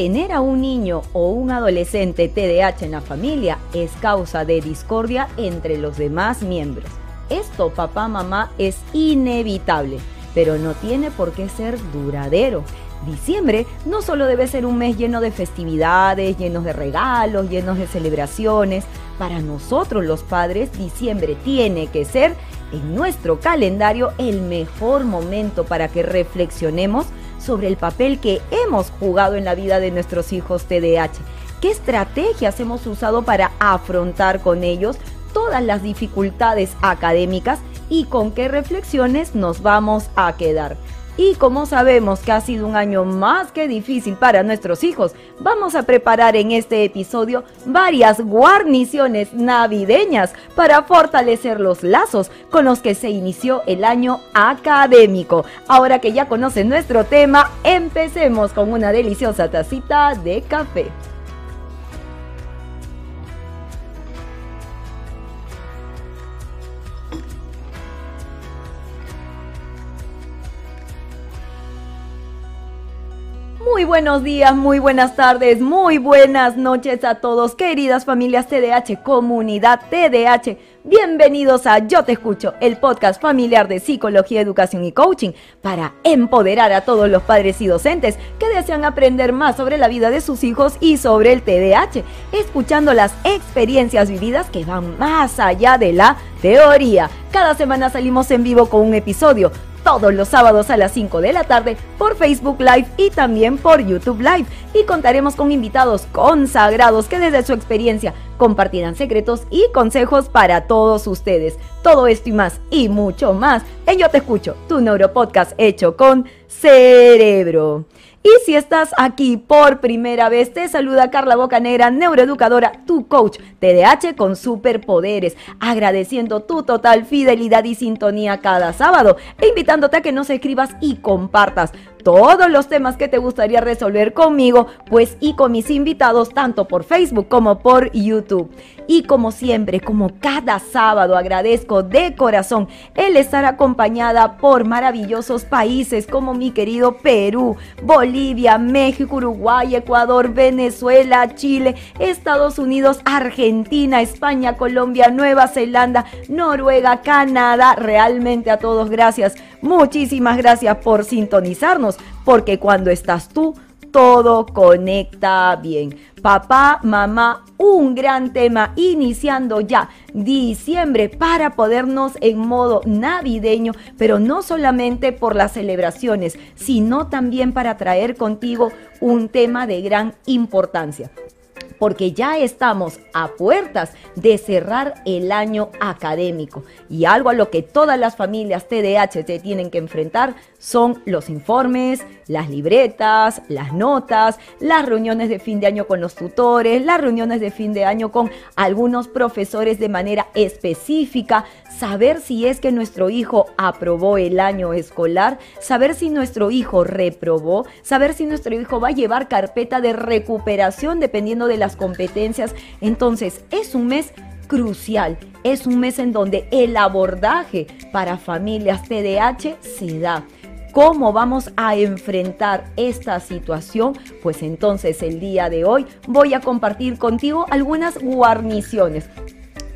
tener a un niño o un adolescente TDAH en la familia es causa de discordia entre los demás miembros. Esto, papá, mamá, es inevitable, pero no tiene por qué ser duradero. Diciembre no solo debe ser un mes lleno de festividades, llenos de regalos, llenos de celebraciones. Para nosotros los padres, diciembre tiene que ser en nuestro calendario el mejor momento para que reflexionemos sobre el papel que hemos jugado en la vida de nuestros hijos TDAH. ¿Qué estrategias hemos usado para afrontar con ellos todas las dificultades académicas y con qué reflexiones nos vamos a quedar? Y como sabemos que ha sido un año más que difícil para nuestros hijos, vamos a preparar en este episodio varias guarniciones navideñas para fortalecer los lazos con los que se inició el año académico. Ahora que ya conocen nuestro tema, empecemos con una deliciosa tacita de café. Muy buenos días, muy buenas tardes, muy buenas noches a todos, queridas familias TDH, comunidad TDH. Bienvenidos a Yo Te Escucho, el podcast familiar de psicología, educación y coaching para empoderar a todos los padres y docentes que desean aprender más sobre la vida de sus hijos y sobre el TDAH, escuchando las experiencias vividas que van más allá de la teoría. Cada semana salimos en vivo con un episodio todos los sábados a las 5 de la tarde por Facebook Live y también por YouTube Live. Y contaremos con invitados consagrados que desde su experiencia compartirán secretos y consejos para todos ustedes. Todo esto y más y mucho más en Yo Te Escucho, tu neuropodcast hecho con cerebro. Y si estás aquí por primera vez, te saluda Carla Bocanegra, neuroeducadora, tu coach TDAH con superpoderes, agradeciendo tu total fidelidad y sintonía cada sábado e invitándote a que nos escribas y compartas todos los temas que te gustaría resolver conmigo, pues y con mis invitados tanto por Facebook como por YouTube. Y como siempre, como cada sábado, agradezco de corazón el estar acompañada por maravillosos países como mi querido Perú, Bolivia, México, Uruguay, Ecuador, Venezuela, Chile, Estados Unidos, Argentina, España, Colombia, Nueva Zelanda, Noruega, Canadá. Realmente a todos gracias. Muchísimas gracias por sintonizarnos, porque cuando estás tú, todo conecta bien. Papá, mamá, un gran tema iniciando ya diciembre para podernos en modo navideño, pero no solamente por las celebraciones, sino también para traer contigo un tema de gran importancia porque ya estamos a puertas de cerrar el año académico. Y algo a lo que todas las familias TDAH se tienen que enfrentar son los informes, las libretas, las notas, las reuniones de fin de año con los tutores, las reuniones de fin de año con algunos profesores de manera específica, saber si es que nuestro hijo aprobó el año escolar, saber si nuestro hijo reprobó, saber si nuestro hijo va a llevar carpeta de recuperación dependiendo de las competencias. Entonces, es un mes crucial. Es un mes en donde el abordaje para familias TDAH se da. ¿Cómo vamos a enfrentar esta situación? Pues entonces el día de hoy voy a compartir contigo algunas guarniciones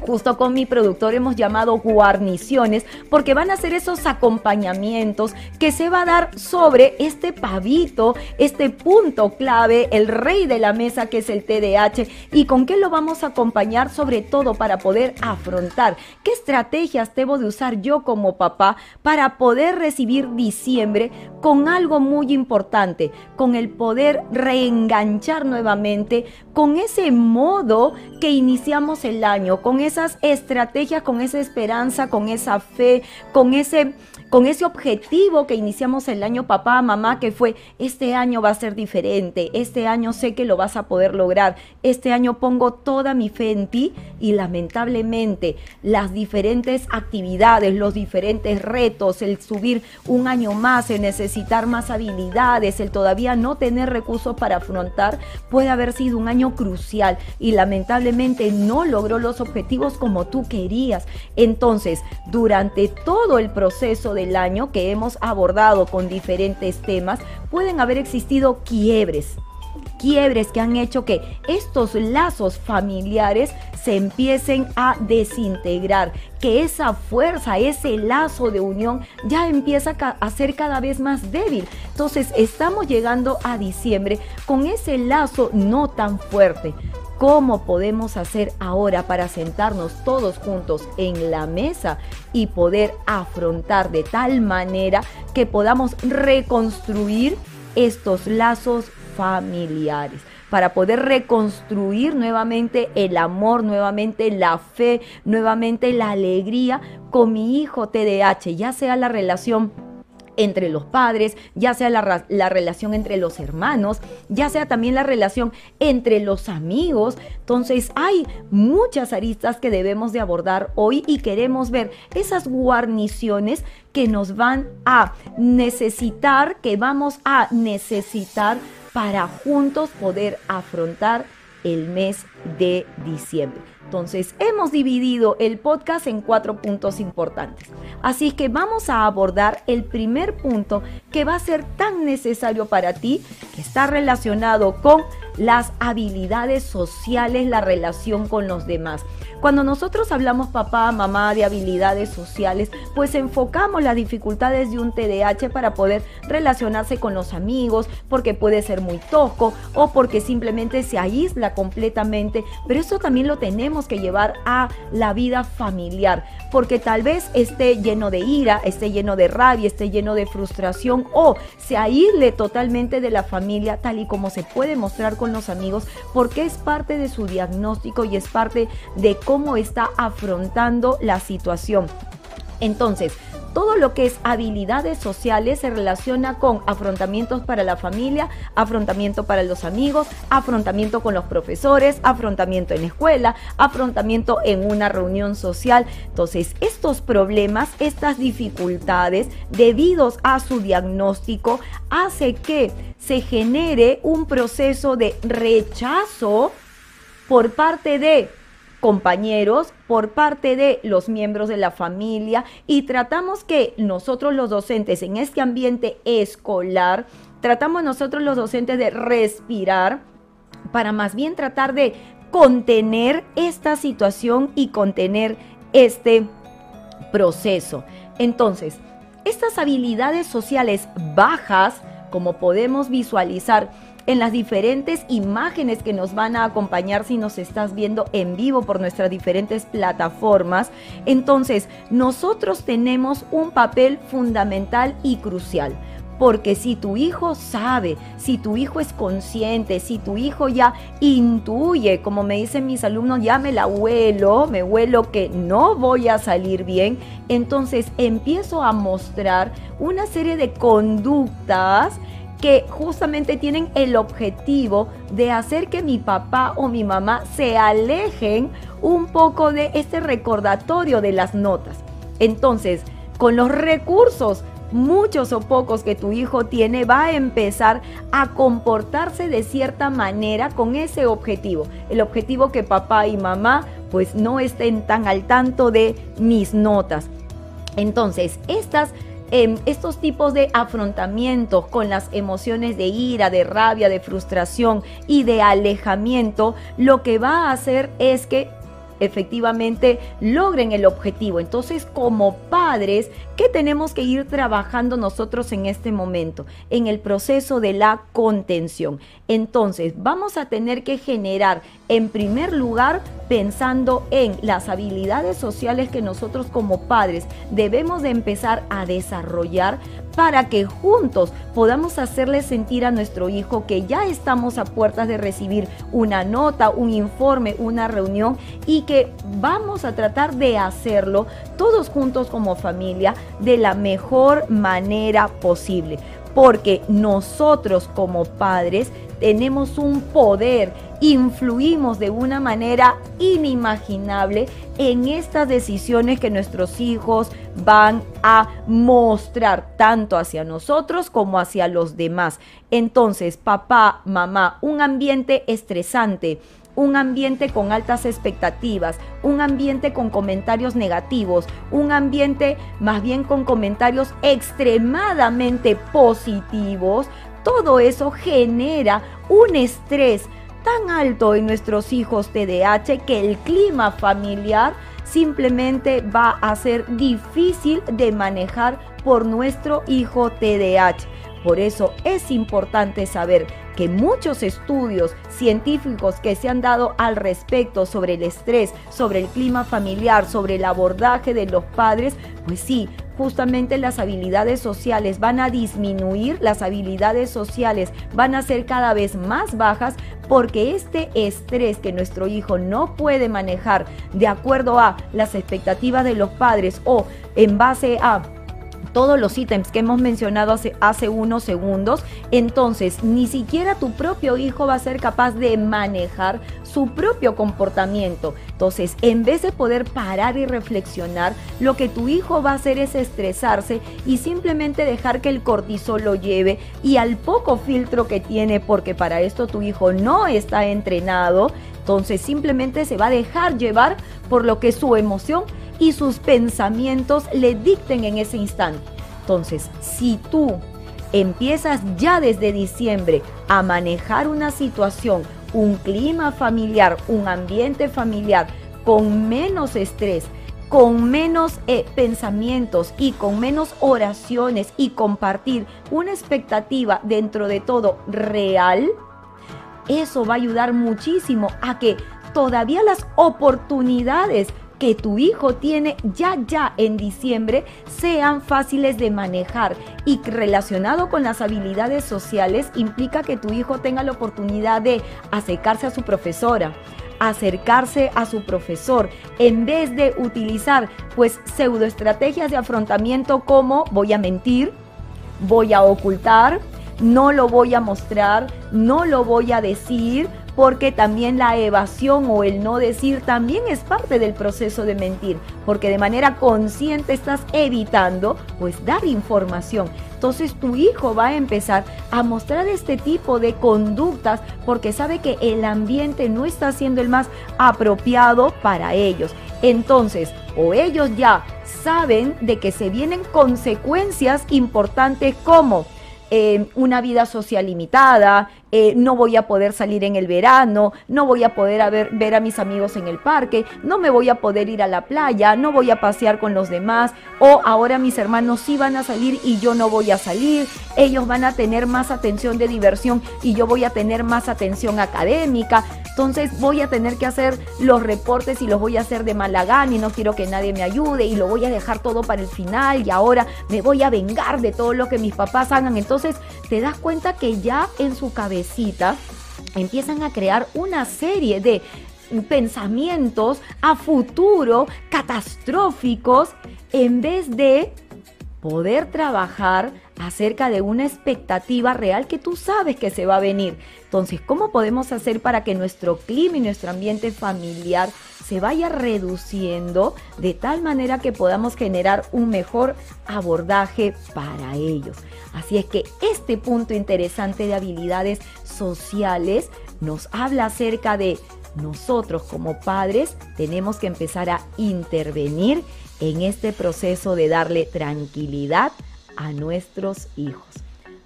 justo con mi productor hemos llamado guarniciones porque van a ser esos acompañamientos que se va a dar sobre este pavito, este punto clave, el rey de la mesa que es el TDAH y con qué lo vamos a acompañar sobre todo para poder afrontar. Qué estrategias debo de usar yo como papá para poder recibir diciembre con algo muy importante, con el poder reenganchar nuevamente con ese modo que iniciamos el año, con ese esas estrategias, con esa esperanza, con esa fe, con ese con ese objetivo que iniciamos el año papá, mamá, que fue, este año va a ser diferente, este año sé que lo vas a poder lograr, este año pongo toda mi fe en ti y lamentablemente las diferentes actividades, los diferentes retos, el subir un año más, el necesitar más habilidades, el todavía no tener recursos para afrontar, puede haber sido un año crucial. Y lamentablemente no logró los objetivos como tú querías. Entonces, durante todo el proceso de el año que hemos abordado con diferentes temas, pueden haber existido quiebres quiebres que han hecho que estos lazos familiares se empiecen a desintegrar, que esa fuerza, ese lazo de unión ya empieza a ser cada vez más débil. Entonces estamos llegando a diciembre con ese lazo no tan fuerte. ¿Cómo podemos hacer ahora para sentarnos todos juntos en la mesa y poder afrontar de tal manera que podamos reconstruir estos lazos familiares? para poder reconstruir nuevamente el amor, nuevamente la fe, nuevamente la alegría con mi hijo TDAH, ya sea la relación entre los padres, ya sea la, la, relación entre los hermanos, ya sea también la relación entre los amigos. Entonces hay muchas aristas que debemos de abordar hoy y queremos ver esas guarniciones que nos van a necesitar, que vamos a necesitar para juntos poder afrontar el mes de diciembre. Entonces, hemos dividido el podcast en cuatro puntos importantes. Así que vamos a abordar el primer punto que va a ser tan necesario para ti, que está relacionado con las habilidades sociales, la relación con los demás. Cuando nosotros hablamos papá, mamá de habilidades sociales, pues enfocamos las dificultades de un TDAH para poder relacionarse con los amigos, porque puede ser muy tosco o porque simplemente se aísla completamente, pero eso también lo tenemos que llevar a la vida familiar, porque tal vez esté lleno de ira, esté lleno de rabia, esté lleno de frustración o se aísle totalmente de la familia tal y como se puede mostrar con los amigos, porque es parte de su diagnóstico y es parte de cómo está afrontando la situación. Entonces, todo lo que es habilidades sociales se relaciona con afrontamientos para la familia, afrontamiento para los amigos, afrontamiento con los profesores, afrontamiento en la escuela, afrontamiento en una reunión social. Entonces, estos problemas, estas dificultades, debidos a su diagnóstico, hace que se genere un proceso de rechazo por parte de compañeros, por parte de los miembros de la familia y tratamos que nosotros los docentes en este ambiente escolar, tratamos nosotros los docentes de respirar para más bien tratar de contener esta situación y contener este proceso. Entonces, estas habilidades sociales bajas, como podemos visualizar, en las diferentes imágenes que nos van a acompañar si nos estás viendo en vivo por nuestras diferentes plataformas. Entonces, nosotros tenemos un papel fundamental y crucial. Porque si tu hijo sabe, si tu hijo es consciente, si tu hijo ya intuye, como me dicen mis alumnos, ya me la huelo, me huelo que no voy a salir bien, entonces empiezo a mostrar una serie de conductas que justamente tienen el objetivo de hacer que mi papá o mi mamá se alejen un poco de este recordatorio de las notas. Entonces, con los recursos muchos o pocos que tu hijo tiene, va a empezar a comportarse de cierta manera con ese objetivo. El objetivo que papá y mamá pues no estén tan al tanto de mis notas. Entonces, estas estos tipos de afrontamientos con las emociones de ira, de rabia, de frustración y de alejamiento, lo que va a hacer es que efectivamente logren el objetivo. Entonces, como padres, ¿qué tenemos que ir trabajando nosotros en este momento? En el proceso de la contención. Entonces, vamos a tener que generar, en primer lugar, pensando en las habilidades sociales que nosotros como padres debemos de empezar a desarrollar para que juntos podamos hacerle sentir a nuestro hijo que ya estamos a puertas de recibir una nota, un informe, una reunión y que vamos a tratar de hacerlo todos juntos como familia de la mejor manera posible. Porque nosotros como padres tenemos un poder, influimos de una manera inimaginable en estas decisiones que nuestros hijos van a mostrar tanto hacia nosotros como hacia los demás. Entonces, papá, mamá, un ambiente estresante, un ambiente con altas expectativas, un ambiente con comentarios negativos, un ambiente más bien con comentarios extremadamente positivos, todo eso genera un estrés tan alto en nuestros hijos TDAH que el clima familiar simplemente va a ser difícil de manejar por nuestro hijo TDAH. Por eso es importante saber que muchos estudios científicos que se han dado al respecto sobre el estrés, sobre el clima familiar, sobre el abordaje de los padres, pues sí, justamente las habilidades sociales van a disminuir, las habilidades sociales van a ser cada vez más bajas porque este estrés que nuestro hijo no puede manejar de acuerdo a las expectativas de los padres o en base a todos los ítems que hemos mencionado hace, unos segundos, entonces ni siquiera tu propio hijo va a ser capaz de manejar su propio comportamiento. Entonces, en vez de poder parar y reflexionar, lo que tu hijo va a hacer es estresarse y simplemente dejar que el cortisol lo lleve y al poco filtro que tiene, porque para esto tu hijo no está entrenado, entonces simplemente se va a dejar llevar por lo que su emoción y sus pensamientos le dicten en ese instante. Entonces, si tú empiezas ya desde diciembre a manejar una situación, un clima familiar, un ambiente familiar con menos estrés, con menos eh, pensamientos y con menos oraciones y compartir una expectativa dentro de todo real, eso va a ayudar muchísimo a que todavía las oportunidades que tu hijo tiene ya ya en diciembre sean fáciles de manejar. Y relacionado con las habilidades sociales implica que tu hijo tenga la oportunidad de acercarse a su profesora, acercarse a su profesor en vez de utilizar pues pseudoestrategias de afrontamiento como voy a mentir, voy a ocultar, no lo voy a mostrar, no lo voy a decir, porque también la evasión o el no decir también es parte del proceso de mentir, porque de manera consciente estás evitando pues dar información. Entonces tu hijo va a empezar a mostrar este tipo de conductas porque sabe que el ambiente no está siendo el más apropiado para ellos. Entonces, o ellos ya saben de que se vienen consecuencias importantes como una vida social limitada, eh, no voy a poder salir en el verano, no voy a poder ver a mis amigos en el parque, no me voy a poder ir a la playa, no voy a pasear con los demás, o ahora mis hermanos sí van a salir y yo no voy a salir, ellos van a tener más atención de diversión y yo voy a tener más atención académica, entonces voy a tener que hacer los reportes y los voy a hacer de malagán y no quiero que nadie me ayude y lo voy a dejar todo para el final y ahora me voy a vengar de todo lo que mis papás hagan. Entonces te das cuenta que ya en su cabeza empiezan a crear una serie de pensamientos a futuro catastróficos en vez de poder trabajar acerca de una expectativa real que tú sabes que se va a venir. Entonces, ¿cómo podemos hacer para que nuestro clima y nuestro ambiente familiar se vaya reduciendo de tal manera que podamos generar un mejor abordaje para ellos? Así es que este punto interesante de habilidades sociales nos habla acerca de nosotros como padres tenemos que empezar a intervenir en este proceso de darle tranquilidad a nuestros hijos.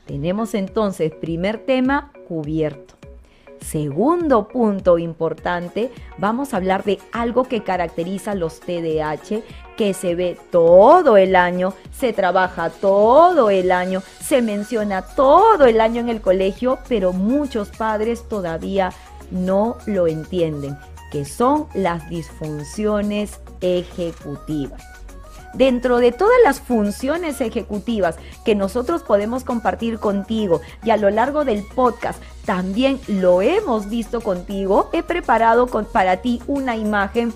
Tenemos entonces primer tema cubierto. Segundo punto importante, vamos a hablar de algo que caracteriza los TDAH, que se ve todo el año, se trabaja todo el año, se menciona todo el año en el colegio, pero muchos padres todavía no lo entienden, que son las disfunciones ejecutivas. Dentro de todas las funciones ejecutivas que nosotros podemos compartir contigo y a lo largo del podcast también lo hemos visto contigo, he preparado para ti una imagen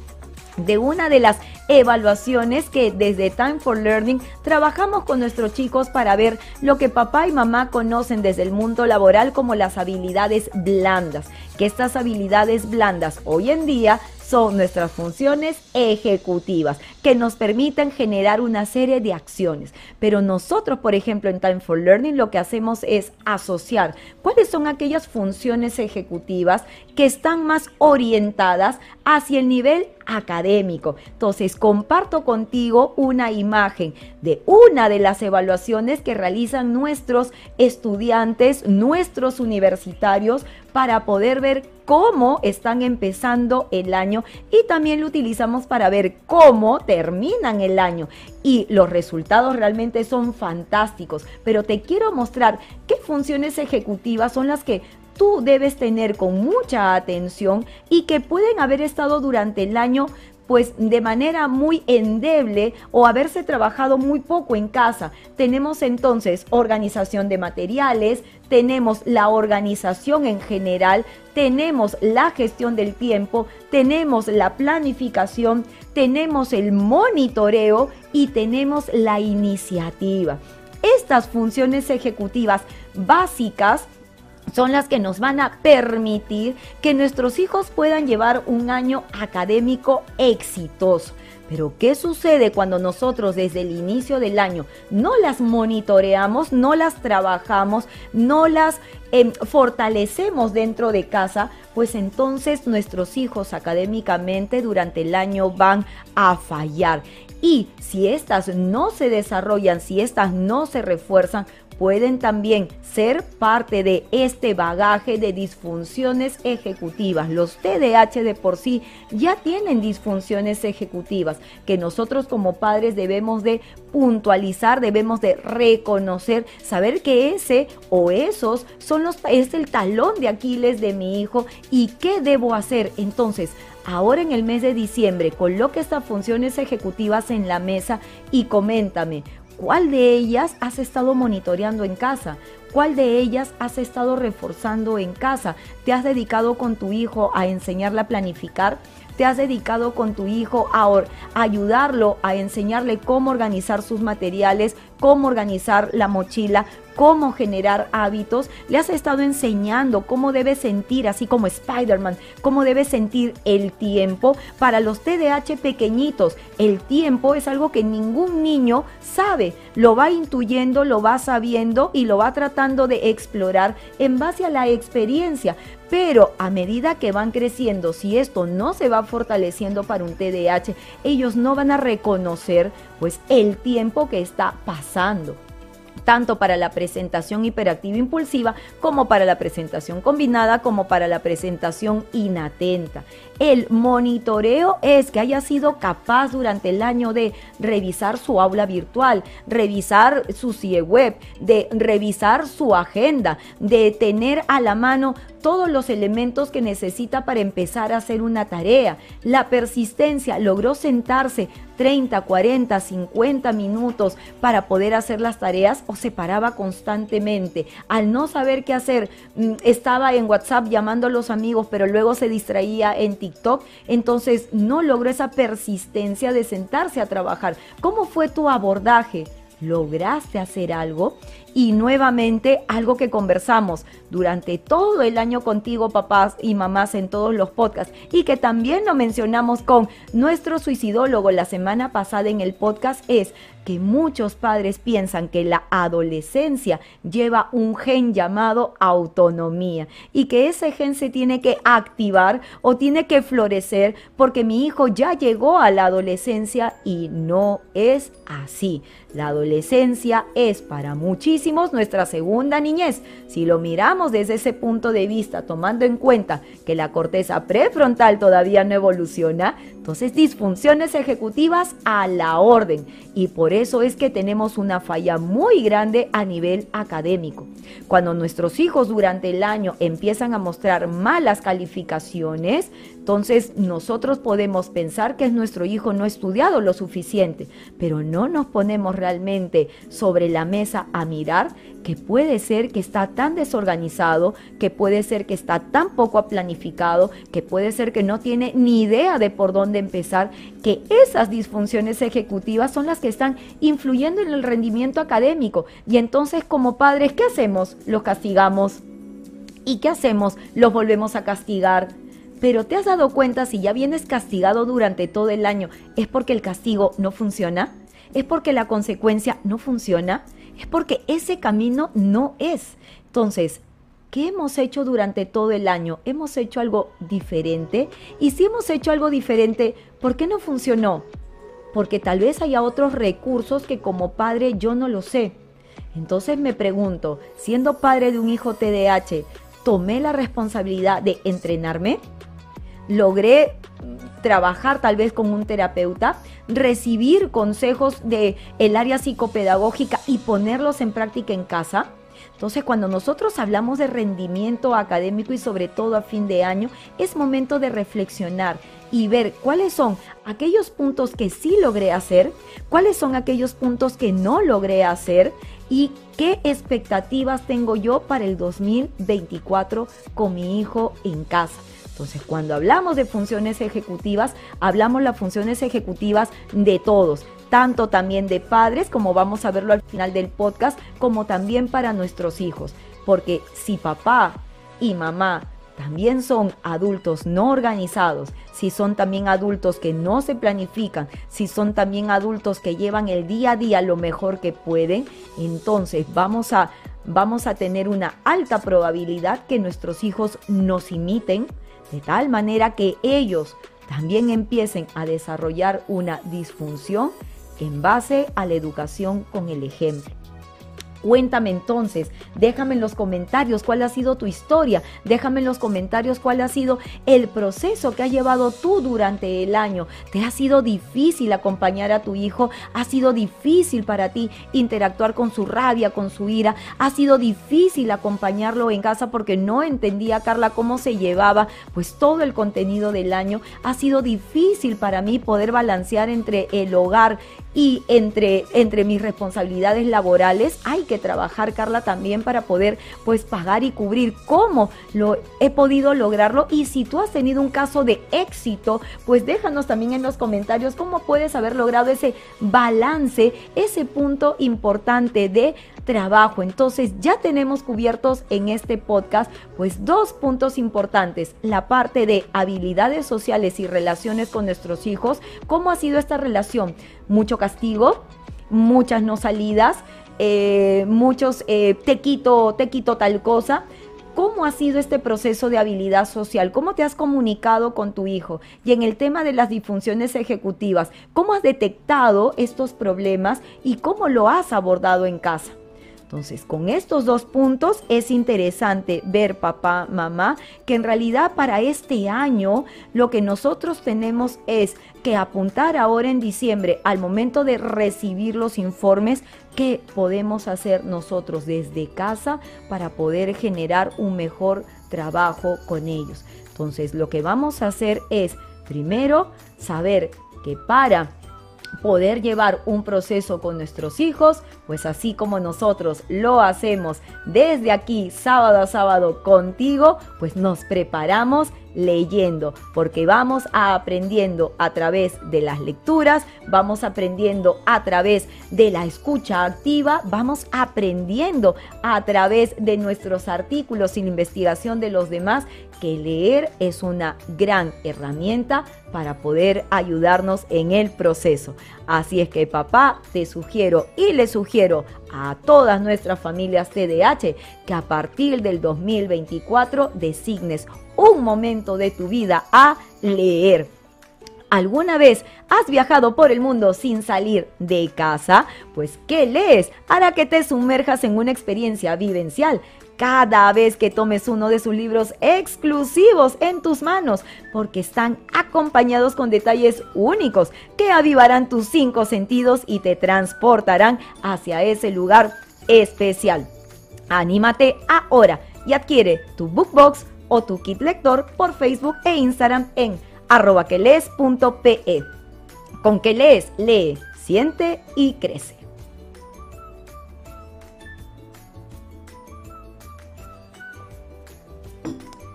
de una de las evaluaciones que desde Time for Learning trabajamos con nuestros chicos para ver lo que papá y mamá conocen desde el mundo laboral como las habilidades blandas, que estas habilidades blandas hoy en día son nuestras funciones ejecutivas que nos permiten generar una serie de acciones. Pero nosotros, por ejemplo, en Time for Learning lo que hacemos es asociar cuáles son aquellas funciones ejecutivas que están más orientadas hacia el nivel académico. Entonces, comparto contigo una imagen de una de las evaluaciones que realizan nuestros estudiantes, nuestros universitarios, para poder ver cómo están empezando el año y también lo utilizamos para ver cómo terminan el año. Y los resultados realmente son fantásticos, pero te quiero mostrar qué funciones ejecutivas son las que tú debes tener con mucha atención y que pueden haber estado durante el año pues de manera muy endeble o haberse trabajado muy poco en casa. Tenemos entonces organización de materiales, tenemos la organización en general, tenemos la gestión del tiempo, tenemos la planificación, tenemos el monitoreo y tenemos la iniciativa. Estas funciones ejecutivas básicas son las que nos van a permitir que nuestros hijos puedan llevar un año académico exitoso. Pero ¿qué sucede cuando nosotros desde el inicio del año no las monitoreamos, no las trabajamos, no las em, fortalecemos dentro de casa? Pues entonces nuestros hijos académicamente durante el año van a fallar. Y si estas no se desarrollan, si estas no se refuerzan, pueden también ser parte de este bagaje de disfunciones ejecutivas. Los TDAH de por sí ya tienen disfunciones ejecutivas que nosotros como padres debemos de puntualizar, debemos de reconocer, saber que ese o esos son los es el talón de Aquiles de mi hijo y qué debo hacer. Entonces, ahora en el mes de diciembre, coloque estas funciones ejecutivas en la mesa y coméntame, ¿Cuál de ellas has estado monitoreando en casa? ¿Cuál de ellas has estado reforzando en casa? ¿Te has dedicado con tu hijo a enseñarle a planificar? ¿Te has dedicado con tu hijo a, ayudarlo, a enseñarle cómo organizar sus materiales, cómo organizar la mochila, cómo generar hábitos, le has estado enseñando cómo debe sentir, así como Spider-Man, cómo debe sentir el tiempo. Para los TDAH pequeñitos, el tiempo es algo que ningún niño sabe, lo va intuyendo, lo va sabiendo y lo va tratando de explorar en base a la experiencia. Pero a medida que van creciendo, si esto no se va fortaleciendo para un TDAH, ellos no van a reconocer pues el tiempo que está pasando tanto para la presentación hiperactiva impulsiva como para la presentación combinada como para la presentación inatenta. El monitoreo es que haya sido capaz durante el año de revisar su aula virtual, revisar su CIE web, de revisar su agenda, de tener a la mano todos los elementos que necesita para empezar a hacer una tarea. La persistencia logró sentarse 30, 40, 50 minutos para poder hacer las tareas o se paraba constantemente. Al no saber qué hacer, mm, estaba en WhatsApp llamando a los amigos, pero luego se distraía en TikTok. Entonces no logró esa persistencia de sentarse a trabajar. ¿Cómo fue tu abordaje? ¿Lograste hacer algo? Y nuevamente algo que conversamos durante todo el año contigo, papás y mamás, en todos los podcasts, y que también lo mencionamos con nuestro suicidólogo la semana pasada en el podcast, es que muchos padres piensan que la adolescencia lleva un gen llamado autonomía y que ese gen se tiene que activar o tiene que florecer porque mi hijo ya llegó a la adolescencia y no es así. La adolescencia es para muchísimos nuestra segunda niñez. Si lo miramos desde ese punto de vista, tomando en cuenta que la corteza prefrontal todavía no evoluciona, entonces disfunciones ejecutivas a la orden. Y por eso es que tenemos una falla muy grande a nivel académico. Cuando nuestros hijos durante el año empiezan a mostrar malas calificaciones, entonces nosotros podemos pensar que es nuestro hijo no estudiado lo suficiente, pero no nos ponemos realmente sobre la mesa a mirar que puede ser que está tan desorganizado, que puede ser que está tan poco planificado, que puede ser que no tiene ni idea de por dónde empezar, que esas disfunciones ejecutivas son las que están influyendo en el rendimiento académico. Y entonces como padres, ¿qué hacemos? Los castigamos. ¿Y qué hacemos? Los volvemos a castigar pero ¿te has dado cuenta si ya vienes castigado durante todo el año es porque el castigo no funciona? ¿Es porque la consecuencia no funciona? Es porque ese camino no es. Entonces, ¿qué hemos hecho durante todo el año? ¿Hemos hecho algo diferente? Y si hemos hecho algo diferente, ¿por qué no funcionó? Porque tal vez haya otros recursos que como padre yo no lo sé. Entonces me pregunto, siendo padre de un hijo TDAH, ¿tomé la responsabilidad de entrenarme? ¿Logré trabajar tal vez con un terapeuta, recibir consejos de el área psicopedagógica y ponerlos en práctica en casa? Entonces, cuando nosotros hablamos de rendimiento académico y sobre todo a fin de año, es momento de reflexionar y ver cuáles son aquellos puntos que sí logré hacer, cuáles son aquellos puntos que no logré hacer y qué expectativas tengo yo para el 2024 con mi hijo en casa. Entonces, cuando hablamos de funciones ejecutivas, hablamos las funciones ejecutivas de todos, tanto también de padres, como vamos a verlo al final del podcast, como también para nuestros hijos. Porque si papá y mamá también son adultos no organizados, si son también adultos que no se planifican, si son también adultos que llevan el día a día lo mejor que pueden, entonces vamos a, vamos a tener una alta probabilidad que nuestros hijos nos imiten, de tal manera que ellos también empiecen a desarrollar una disfunción en base a la educación con el ejemplo. Cuéntame entonces, déjame en los comentarios cuál ha sido tu historia, déjame en los comentarios cuál ha sido el proceso que has llevado tú durante el año. ¿Te ha sido difícil acompañar a tu hijo? ¿Ha sido difícil para ti interactuar con su rabia, con su ira? ¿Ha sido difícil acompañarlo en casa porque no entendía, Carla, cómo se llevaba pues todo el contenido del año? ¿Ha sido difícil para mí poder balancear entre el hogar y entre, entre mis responsabilidades laborales hay que trabajar, Carla, también para poder pues pagar y cubrir. Cómo lo he podido lograrlo. Y si tú has tenido un caso de éxito, pues déjanos también en los comentarios cómo puedes haber logrado ese balance, ese punto importante de trabajo. Entonces ya tenemos cubiertos en este podcast pues dos puntos importantes, la parte de habilidades sociales y relaciones con nuestros hijos, cómo ha sido esta relación, mucho castigo, muchas no salidas, eh, muchos eh, te quito, te quito tal cosa. ¿Cómo ha sido este proceso de habilidad social? ¿Cómo te has comunicado con tu hijo? Y en el tema de las disfunciones ejecutivas, ¿cómo has detectado estos problemas y cómo lo has abordado en casa? Entonces, con estos dos puntos es interesante ver, papá, mamá, que en realidad para este año lo que nosotros tenemos es que apuntar ahora en diciembre al momento de recibir los informes qué podemos hacer nosotros desde casa para poder generar un mejor trabajo con ellos. Entonces, lo que vamos a hacer es primero saber que para poder llevar un proceso con nuestros hijos, pues así como nosotros lo hacemos desde aquí sábado a sábado contigo, pues nos preparamos leyendo, porque vamos aprendiendo a través de las lecturas, vamos aprendiendo a través de la escucha activa, vamos aprendiendo a través de nuestros artículos y la investigación de los demás que leer es una gran herramienta para poder ayudarnos en el proceso. Así es que papá, te sugiero y le sugiero a todas nuestras familias TDH que a partir del 2024 designes un momento de tu vida a leer. ¿Alguna vez has viajado por el mundo sin salir de casa? Pues ¿qué lees? Hará que te sumerjas en una experiencia vivencial cada vez que tomes uno de sus libros exclusivos en tus manos, porque están acompañados con detalles únicos que avivarán tus cinco sentidos y te transportarán hacia ese lugar especial. Anímate ahora y adquiere tu bookbox o tu kit lector por Facebook e Instagram en arroba que Con que lees, lee, siente y crece.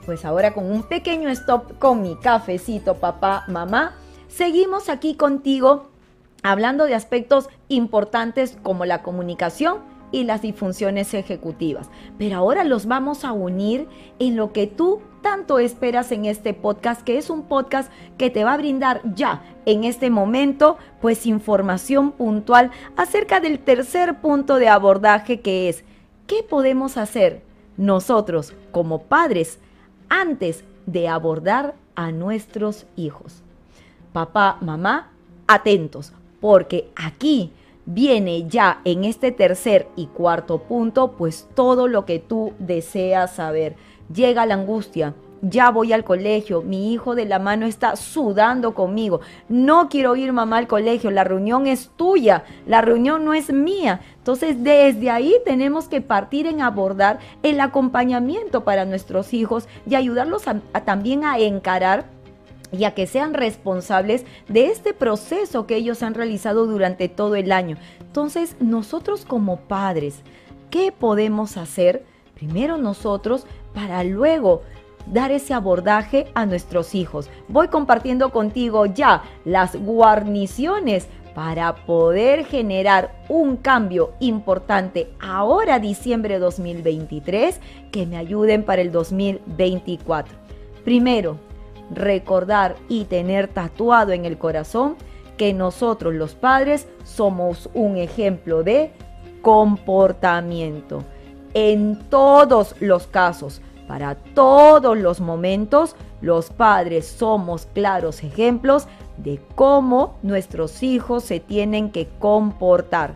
Pues ahora con un pequeño stop con mi cafecito, papá, mamá, seguimos aquí contigo hablando de aspectos importantes como la comunicación y las disfunciones ejecutivas. Pero ahora los vamos a unir en lo que tú tanto esperas en este podcast, que es un podcast que te va a brindar ya en este momento, pues información puntual acerca del tercer punto de abordaje que es, ¿qué podemos hacer nosotros como padres antes de abordar a nuestros hijos. Papá, mamá, atentos, porque aquí viene ya en este tercer y cuarto punto, pues todo lo que tú deseas saber. Llega la angustia, ya voy al colegio, mi hijo de la mano está sudando conmigo, no quiero ir mamá al colegio, la reunión es tuya, la reunión no es mía. Entonces desde ahí tenemos que partir en abordar el acompañamiento para nuestros hijos y ayudarlos también a encarar y a que sean responsables de este proceso que ellos han realizado durante todo el año. Entonces nosotros como padres, ¿qué podemos hacer? Primero nosotros para luego dar ese abordaje a nuestros hijos. Voy compartiendo contigo ya las guarniciones para poder generar un cambio importante ahora diciembre 2023 que me ayuden para el 2024. Primero, recordar y tener tatuado en el corazón que nosotros los padres somos un ejemplo de comportamiento. En todos los casos, para todos los momentos, los padres somos claros ejemplos de cómo nuestros hijos se tienen que comportar.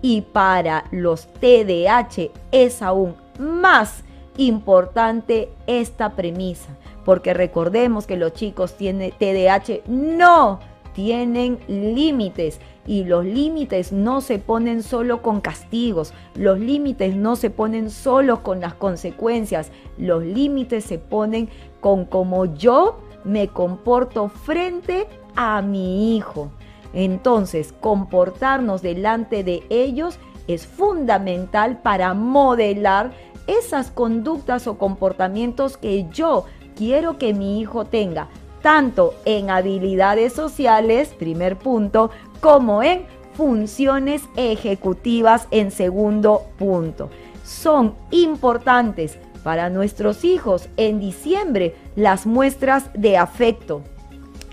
Y para los TDAH es aún más importante esta premisa, porque recordemos que los chicos tienen TDAH no tienen límites y los límites no se ponen solo con castigos, los límites no se ponen solo con las consecuencias, los límites se ponen con cómo yo me comporto frente a mi hijo. Entonces, comportarnos delante de ellos es fundamental para modelar esas conductas o comportamientos que yo quiero que mi hijo tenga, tanto en habilidades sociales, primer punto, como en funciones ejecutivas en segundo punto. Son importantes para nuestros hijos en diciembre las muestras de afecto,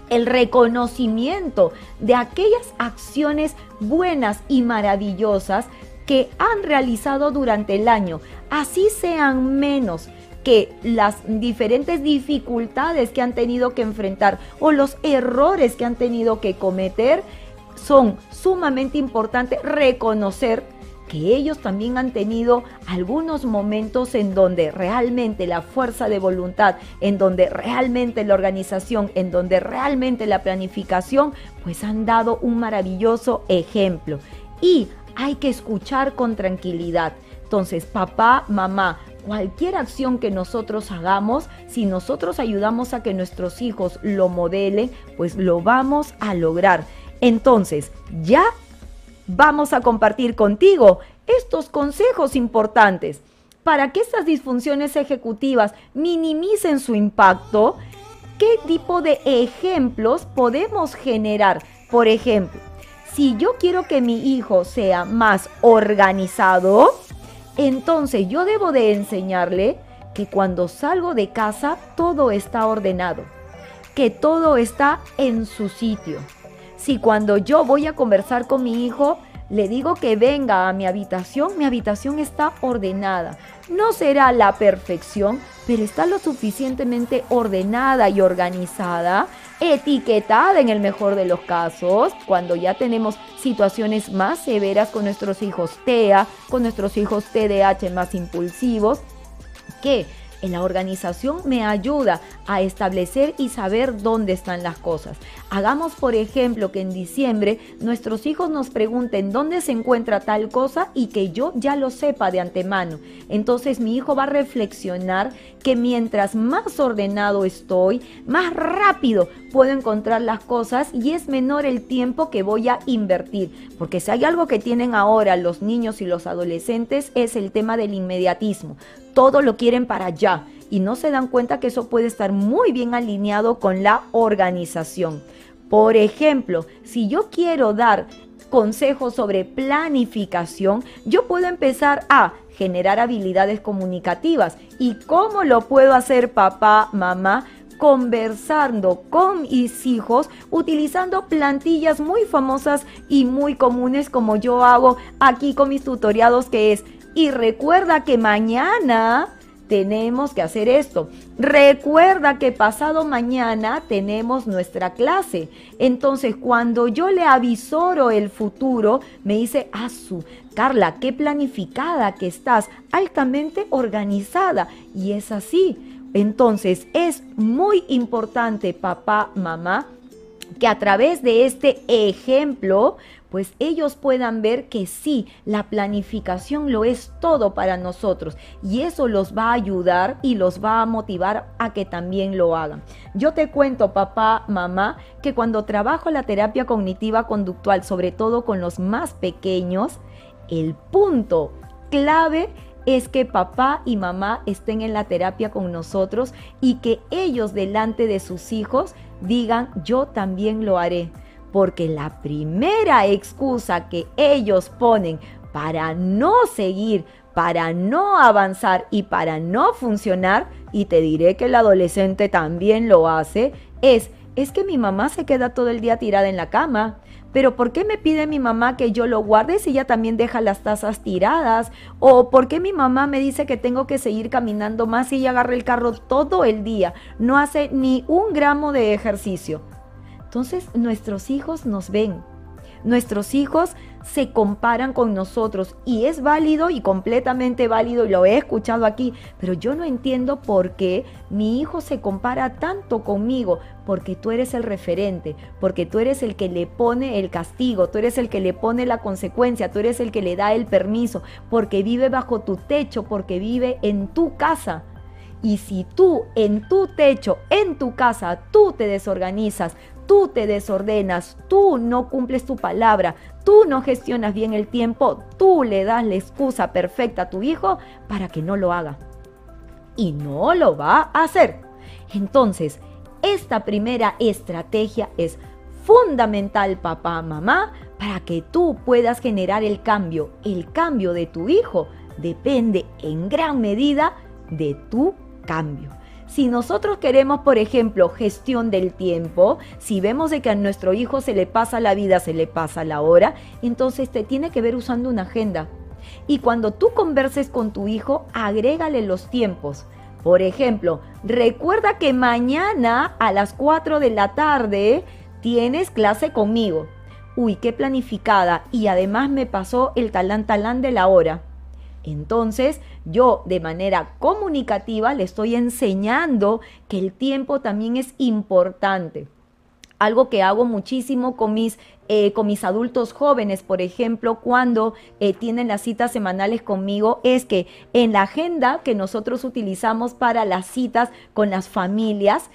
el reconocimiento de aquellas acciones buenas y maravillosas que han realizado durante el año, así sean menos que las diferentes dificultades que han tenido que enfrentar o los errores que han tenido que cometer, son sumamente importantes reconocer que ellos también han tenido algunos momentos en donde realmente la fuerza de voluntad, en donde realmente la organización, en donde realmente la planificación, pues han dado un maravilloso ejemplo. Y hay que escuchar con tranquilidad. Entonces, papá, mamá, cualquier acción que nosotros hagamos, si nosotros ayudamos a que nuestros hijos lo modelen, pues lo vamos a lograr. Entonces, ya vamos a compartir contigo estos consejos importantes para que estas disfunciones ejecutivas minimicen su impacto. ¿Qué tipo de ejemplos podemos generar? Por ejemplo, si yo quiero que mi hijo sea más organizado, entonces yo debo de enseñarle que cuando salgo de casa todo está ordenado, que todo está en su sitio si cuando yo voy a conversar con mi hijo, le digo que venga a mi habitación, mi habitación está ordenada. No será la perfección, pero está lo suficientemente ordenada y organizada, etiquetada en el mejor de los casos, cuando ya tenemos situaciones más severas con nuestros hijos TEA, con nuestros hijos TDAH más impulsivos, que en la organización me ayuda a establecer y saber dónde están las cosas. Hagamos, por ejemplo, que en diciembre nuestros hijos nos pregunten dónde se encuentra tal cosa y que yo ya lo sepa de antemano. Entonces mi hijo va a reflexionar que mientras más ordenado estoy, más rápido puedo encontrar las cosas y es menor el tiempo que voy a invertir. Porque si hay algo que tienen ahora los niños y los adolescentes es el tema del inmediatismo. Todo lo quieren para allá y no se dan cuenta que eso puede estar muy bien alineado con la organización. Por ejemplo, si yo quiero dar consejos sobre planificación, yo puedo empezar a generar habilidades comunicativas. ¿Y cómo lo puedo hacer papá, mamá? conversando con mis hijos utilizando plantillas muy famosas y muy comunes como yo hago aquí con mis tutoriados que es y recuerda que mañana tenemos que hacer esto. Recuerda que pasado mañana tenemos nuestra clase. Entonces, cuando yo le avisoro el futuro, me dice, Asu, Carla, qué planificada que estás, altamente organizada. Y es así. Entonces, es muy importante, papá, mamá, que a través de este ejemplo pues ellos puedan ver que sí, la planificación lo es todo para nosotros y eso los va a ayudar y los va a motivar a que también lo hagan. Yo te cuento, papá, mamá, que cuando trabajo la terapia cognitiva conductual, sobre todo con los más pequeños, el punto clave es que papá y mamá estén en la terapia con nosotros y que ellos delante de sus hijos digan, yo también lo haré porque la primera excusa que ellos ponen para no seguir, para no avanzar y para no funcionar, y te diré que el adolescente también lo hace, es, es que mi mamá se queda todo el día tirada en la cama. Pero ¿por qué me pide mi mamá que yo lo guarde si ella también deja las tazas tiradas? ¿O por qué mi mamá me dice que tengo que seguir caminando más si ella agarra el carro todo el día? No hace ni un gramo de ejercicio. Entonces nuestros hijos nos ven, nuestros hijos se comparan con nosotros y es válido y completamente válido y lo he escuchado aquí, pero yo no entiendo por qué mi hijo se compara tanto conmigo, porque tú eres el referente, porque tú eres el que le pone el castigo, tú eres el que le pone la consecuencia, tú eres el que le da el permiso, porque vive bajo tu techo, porque vive en tu casa. Y si tú en tu techo, en tu casa, tú te desorganizas, tú te desordenas, tú no cumples tu palabra, tú no gestionas bien el tiempo, tú le das la excusa perfecta a tu hijo para que no lo haga. Y no lo va a hacer. Entonces, esta primera estrategia es fundamental, papá, mamá, para que tú puedas generar el cambio. El cambio de tu hijo depende en gran medida de tu cambio. Si nosotros queremos, por ejemplo, gestión del tiempo, si vemos de que a nuestro hijo se le pasa la vida, se le pasa la hora, entonces te tiene que ver usando una agenda. Y cuando tú converses con tu hijo, agrégale los tiempos. Por ejemplo, recuerda que mañana a las 4 de la tarde tienes clase conmigo. Uy, qué planificada. Y además me pasó el talán talán de la hora. Entonces, yo de manera comunicativa le estoy enseñando que el tiempo también es importante. Algo que hago muchísimo con mis, eh, con mis adultos jóvenes, por ejemplo, cuando eh, tienen las citas semanales conmigo, es que en la agenda que nosotros utilizamos para las citas con las familias,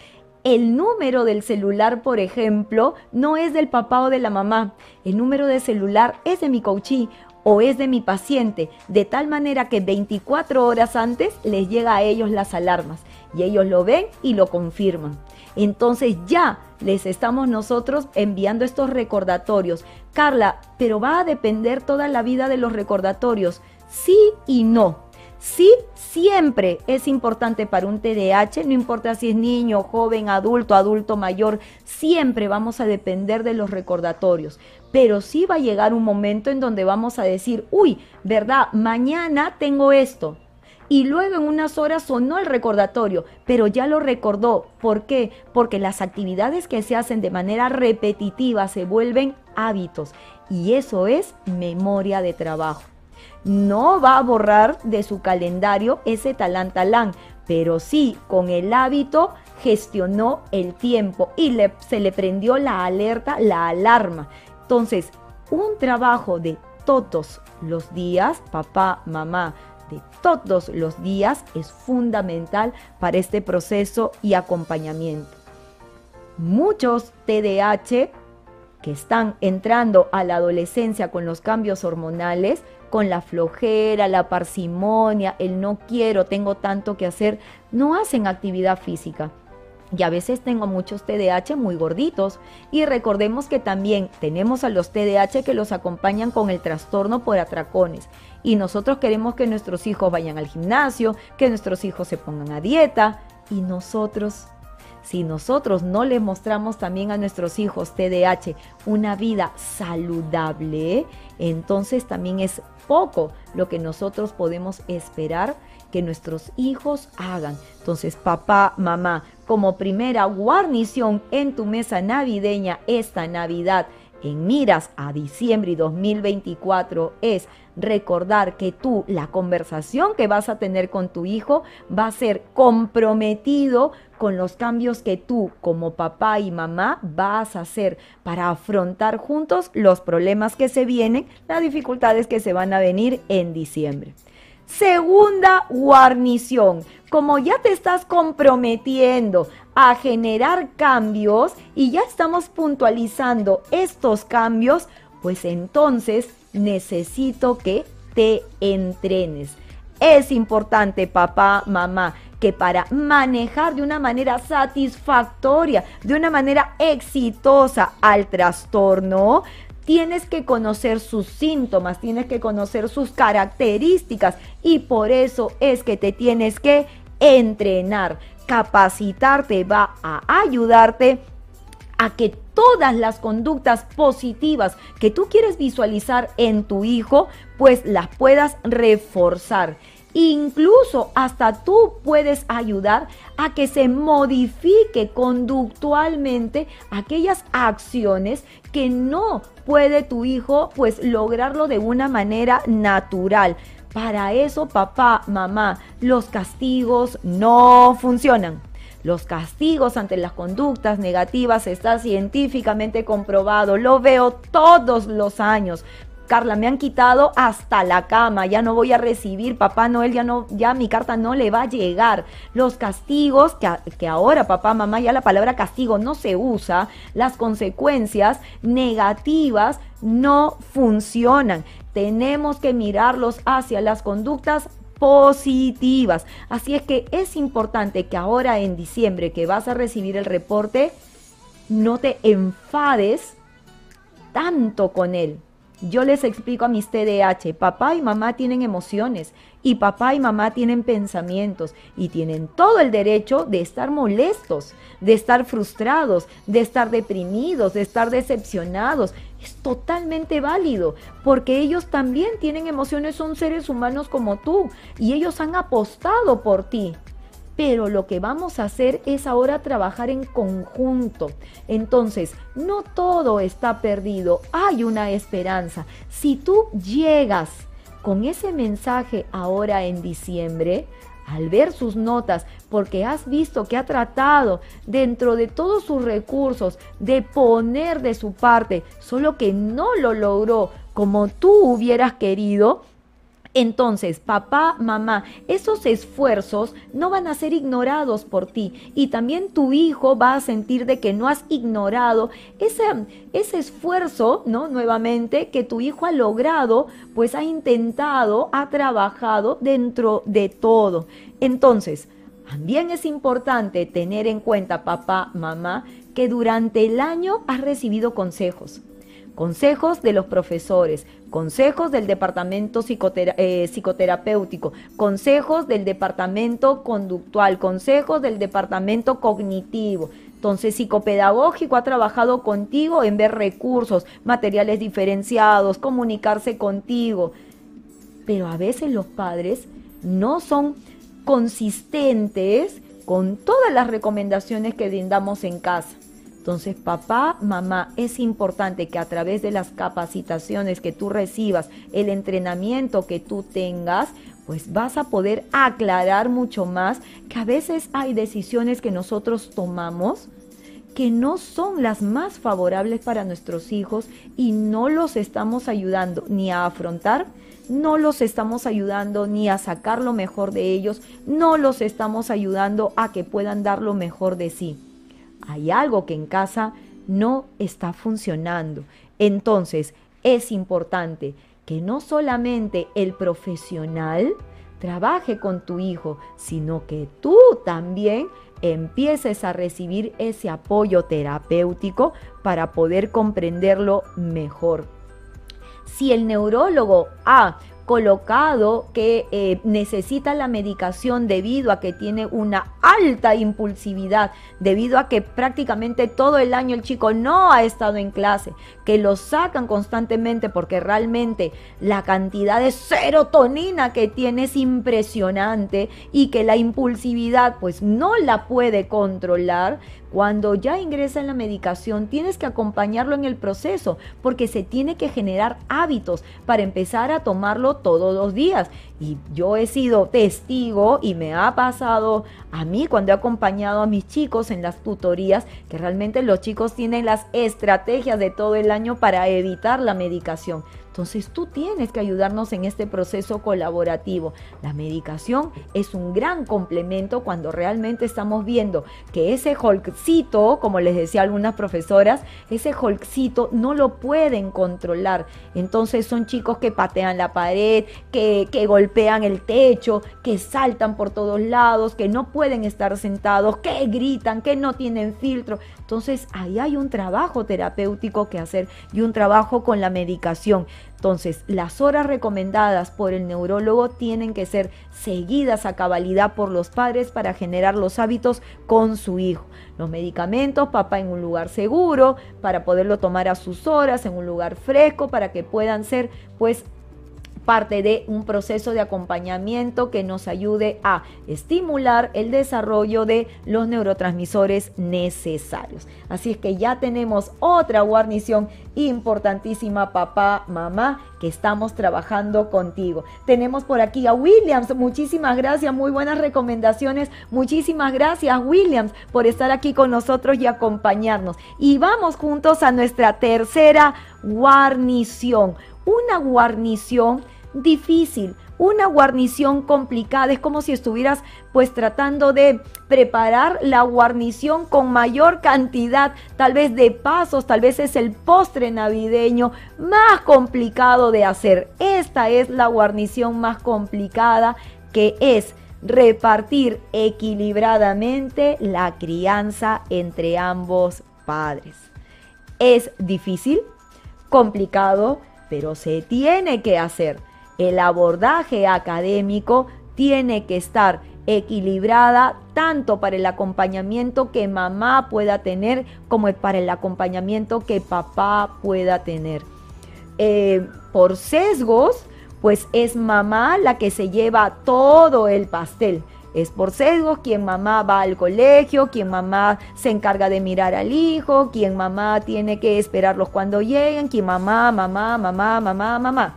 el número del celular, por ejemplo, no es del papá o de la mamá. El número de celular es de mi coachí o es de mi paciente, de tal manera que 24 horas antes les llega a ellos las alarmas y ellos lo ven y lo confirman. Entonces ya les estamos nosotros enviando estos recordatorios. Carla, pero va a depender toda la vida de los recordatorios. Sí y no. Sí, siempre es importante para un TDAH, no importa si es niño, joven, adulto, adulto mayor, siempre vamos a depender de los recordatorios. Pero sí va a llegar un momento en donde vamos a decir, uy, ¿verdad? Mañana tengo esto. Y luego en unas horas sonó el recordatorio, pero ya lo recordó. ¿Por qué? Porque las actividades que se hacen de manera repetitiva se vuelven hábitos. Y eso es memoria de trabajo no va a borrar de su calendario ese talán talán, pero sí con el hábito gestionó el tiempo y se le prendió la alerta, la alarma. Entonces, un trabajo de todos los días, papá, mamá, de todos los días es fundamental para este proceso y acompañamiento. Muchos TDAH que están entrando a la adolescencia con los cambios hormonales con la flojera, la parsimonia, el no quiero, tengo tanto que hacer, no hacen actividad física. Y a veces tengo muchos TDAH muy gorditos. Y recordemos que también tenemos a los TDAH que los acompañan con el trastorno por atracones. Y nosotros queremos que nuestros hijos vayan al gimnasio, que nuestros hijos se pongan a dieta. Y nosotros si nosotros no les mostramos también a nuestros hijos TDAH una vida saludable, entonces también es poco lo que nosotros podemos esperar que nuestros hijos hagan. Entonces, papá, mamá, como primera guarnición en tu mesa navideña esta Navidad, en miras a diciembre y 2024 es recordar que tú, la conversación que vas a tener con tu hijo va a ser comprometido con los cambios que tú como papá y mamá vas a hacer para afrontar juntos los problemas que se vienen, las dificultades que se van a venir en diciembre. Segunda guarnición, como ya te estás comprometiendo a generar cambios y ya estamos puntualizando estos cambios, pues entonces necesito que te entrenes. Es importante, papá, mamá, que para manejar de una manera satisfactoria, de una manera exitosa al trastorno, tienes que conocer sus síntomas, tienes que conocer sus características y por eso es que te tienes que entrenar. Capacitarte va a ayudarte a que todas las conductas positivas que tú quieres visualizar en tu hijo, pues las puedas reforzar. Incluso hasta tú puedes ayudar a que se modifique conductualmente aquellas acciones que no puede tu hijo pues lograrlo de una manera natural. Para eso, papá, mamá, los castigos no funcionan. Los castigos ante las conductas negativas está científicamente comprobado. Lo veo todos los años. Carla, me han quitado hasta la cama, ya no voy a recibir, Papá Noel, ya no, ya mi carta no le va a llegar. Los castigos, que, que ahora papá, mamá, ya la palabra castigo no se usa, las consecuencias negativas no funcionan. Tenemos que mirarlos hacia las conductas positivas. Así es que es importante que ahora en diciembre que vas a recibir el reporte, no te enfades tanto con él. Yo les explico a mis TDAH, papá y mamá tienen emociones y papá y mamá tienen pensamientos y tienen todo el derecho de estar molestos, de estar frustrados, de estar deprimidos, de estar decepcionados. Es totalmente válido porque ellos también tienen emociones, son seres humanos como tú y ellos han apostado por ti pero lo que vamos a hacer es ahora trabajar en conjunto. Entonces, no todo está perdido, hay una esperanza. Si tú llegas con ese mensaje ahora en diciembre, al ver sus notas, porque has visto que ha tratado dentro de todos sus recursos de poner de su parte, solo que no lo logró como tú hubieras querido, entonces, papá, mamá, esos esfuerzos no van a ser ignorados por ti y también tu hijo va a sentir de que no has ignorado ese, ese esfuerzo, ¿no? Nuevamente, que tu hijo ha logrado, pues ha intentado, ha trabajado dentro de todo. Entonces, también es importante tener en cuenta, papá, mamá, que durante el año has recibido consejos consejos de los profesores, consejos del departamento eh, psicoterapéutico, consejos del departamento conductual, consejos del departamento cognitivo. Entonces, psicopedagógico ha trabajado contigo en ver recursos, materiales diferenciados, comunicarse contigo. Pero a veces los padres no son consistentes con todas las recomendaciones que brindamos en casa. Entonces, papá, mamá, es importante que a través de las capacitaciones que tú recibas, el entrenamiento que tú tengas, pues vas a poder aclarar mucho más que a veces hay decisiones que nosotros tomamos que no son las más favorables para nuestros hijos y no los estamos ayudando ni a afrontar, no los estamos ayudando ni a sacar lo mejor de ellos, no los estamos ayudando a que puedan dar lo mejor de sí hay algo que en casa no está funcionando. Entonces, es importante que no solamente el profesional trabaje con tu hijo, sino que tú también empieces a recibir ese apoyo terapéutico para poder comprenderlo mejor. Si el neurólogo ha colocado que eh, necesita la medicación debido a que tiene una alta impulsividad, debido a que prácticamente todo el año el chico no ha estado en clase, que lo sacan constantemente porque realmente la cantidad de serotonina que tiene es impresionante y que la impulsividad pues no la puede controlar, cuando ya ingresa en la medicación, tienes que acompañarlo en el proceso porque se tiene que generar hábitos para empezar a tomarlo todos los días. Y yo he sido testigo y me ha pasado a mí cuando he acompañado a mis chicos en las tutorías que realmente los chicos tienen las estrategias de todo el año para evitar la medicación. Entonces tú tienes que ayudarnos en este proceso colaborativo. La medicación es un gran complemento cuando realmente estamos viendo que ese holcito, como les decía algunas profesoras, ese holcito no lo pueden controlar. Entonces son chicos que patean la pared, que, que golpean el techo, que saltan por todos lados, que no pueden estar sentados, que gritan, que no tienen filtro. Entonces ahí hay un trabajo terapéutico que hacer y un trabajo con la medicación. Entonces, las horas recomendadas por el neurólogo tienen que ser seguidas a cabalidad por los padres para generar los hábitos con su hijo. Los medicamentos, papá en un lugar seguro, para poderlo tomar a sus horas, en un lugar fresco, para que puedan ser pues parte de un proceso de acompañamiento que nos ayude a estimular el desarrollo de los neurotransmisores necesarios. Así es que ya tenemos otra guarnición importantísima, papá, mamá, que estamos trabajando contigo. Tenemos por aquí a Williams, muchísimas gracias, muy buenas recomendaciones, muchísimas gracias Williams por estar aquí con nosotros y acompañarnos. Y vamos juntos a nuestra tercera guarnición, una guarnición difícil, una guarnición complicada. Es como si estuvieras pues tratando de preparar la guarnición con mayor cantidad, tal vez de pasos, tal vez es el postre navideño más complicado de hacer. Esta es la guarnición más complicada que es repartir equilibradamente la crianza entre ambos padres. Es difícil, complicado, pero se tiene que hacer el abordaje académico tiene que estar equilibrada tanto para el acompañamiento que mamá pueda tener como para el acompañamiento que papá pueda tener. Eh, por sesgos, pues es mamá la que se lleva todo el pastel. Es por sesgos quien mamá va al colegio, quien mamá se encarga de mirar al hijo, quien mamá tiene que esperarlos cuando lleguen, quien mamá, mamá, mamá, mamá, mamá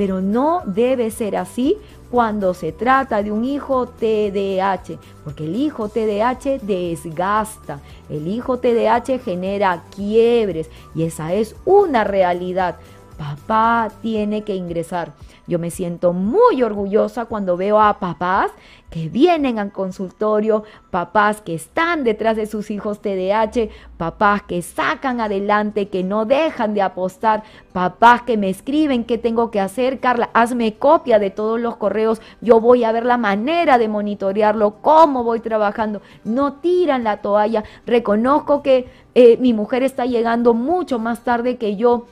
pero no debe ser así cuando se trata de un hijo TDAH, porque el hijo TDAH desgasta, el hijo TDAH genera quiebres y esa es una realidad. Papá tiene que ingresar. Yo me siento muy orgullosa cuando veo a papás que vienen al consultorio, papás que están detrás de sus hijos TDAH, papás que sacan adelante, que no dejan de apostar, papás que me escriben qué tengo que hacer, Carla, hazme copia de todos los correos, yo voy a ver la manera de monitorearlo, cómo voy trabajando, no tiran la toalla, reconozco que eh, mi mujer está llegando mucho más tarde que yo,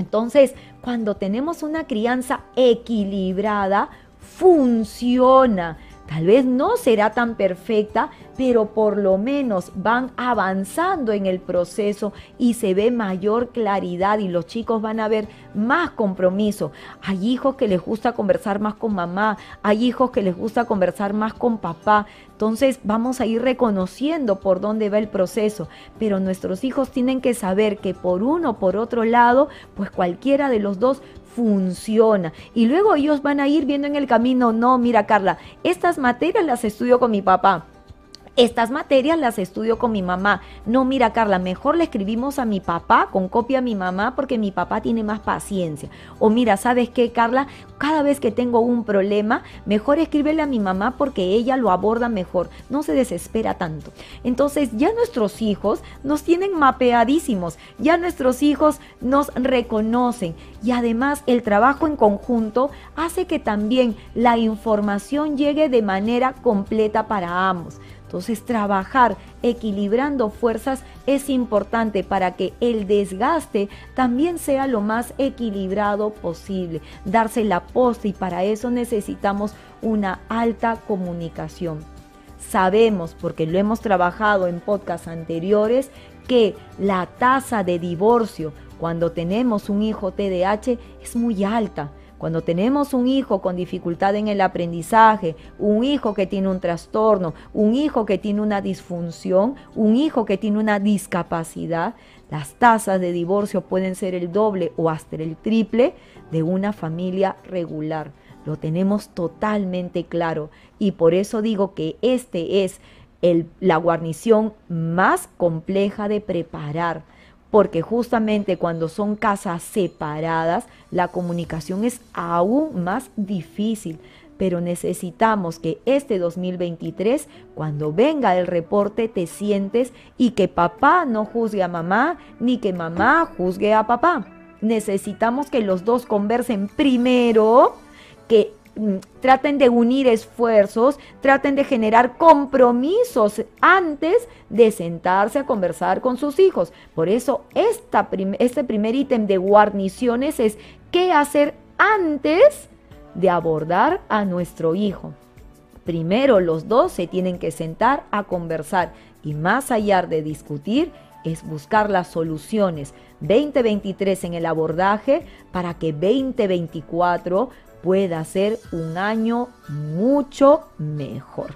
entonces, cuando tenemos una crianza equilibrada, funciona. Tal vez no será tan perfecta, pero por lo menos van avanzando en el proceso y se ve mayor claridad y los chicos van a ver más compromiso. Hay hijos que les gusta conversar más con mamá, hay hijos que les gusta conversar más con papá. Entonces vamos a ir reconociendo por dónde va el proceso, pero nuestros hijos tienen que saber que por uno, por otro lado, pues cualquiera de los dos funciona. Y luego ellos van a ir viendo en el camino, no, mira Carla, estas materias las estudio con mi papá. Estas materias las estudio con mi mamá. No, mira Carla, mejor le escribimos a mi papá con copia a mi mamá porque mi papá tiene más paciencia. O mira, ¿sabes qué, Carla? Cada vez que tengo un problema, mejor escríbele a mi mamá porque ella lo aborda mejor. No se desespera tanto. Entonces ya nuestros hijos nos tienen mapeadísimos. Ya nuestros hijos nos reconocen. Y además el trabajo en conjunto hace que también la información llegue de manera completa para ambos. Entonces trabajar equilibrando fuerzas es importante para que el desgaste también sea lo más equilibrado posible, darse la posta y para eso necesitamos una alta comunicación. Sabemos, porque lo hemos trabajado en podcasts anteriores, que la tasa de divorcio cuando tenemos un hijo TDAH es muy alta. Cuando tenemos un hijo con dificultad en el aprendizaje, un hijo que tiene un trastorno, un hijo que tiene una disfunción, un hijo que tiene una discapacidad, las tasas de divorcio pueden ser el doble o hasta el triple de una familia regular. Lo tenemos totalmente claro y por eso digo que este es la guarnición más compleja de preparar porque justamente cuando son casas separadas, la comunicación es aún más difícil. Pero necesitamos que este 2023, cuando venga el reporte, te sientes y que papá no juzgue a mamá, ni que mamá juzgue a papá. Necesitamos que los dos conversen primero, que traten de unir esfuerzos, traten de generar compromisos antes de sentarse a conversar con sus hijos. Por eso este primer ítem de guarniciones es qué hacer antes de abordar a nuestro hijo. Primero los dos se tienen que sentar a conversar y más allá de discutir es buscar las soluciones 2023 en el abordaje para que 2024 pueda ser un año mucho mejor.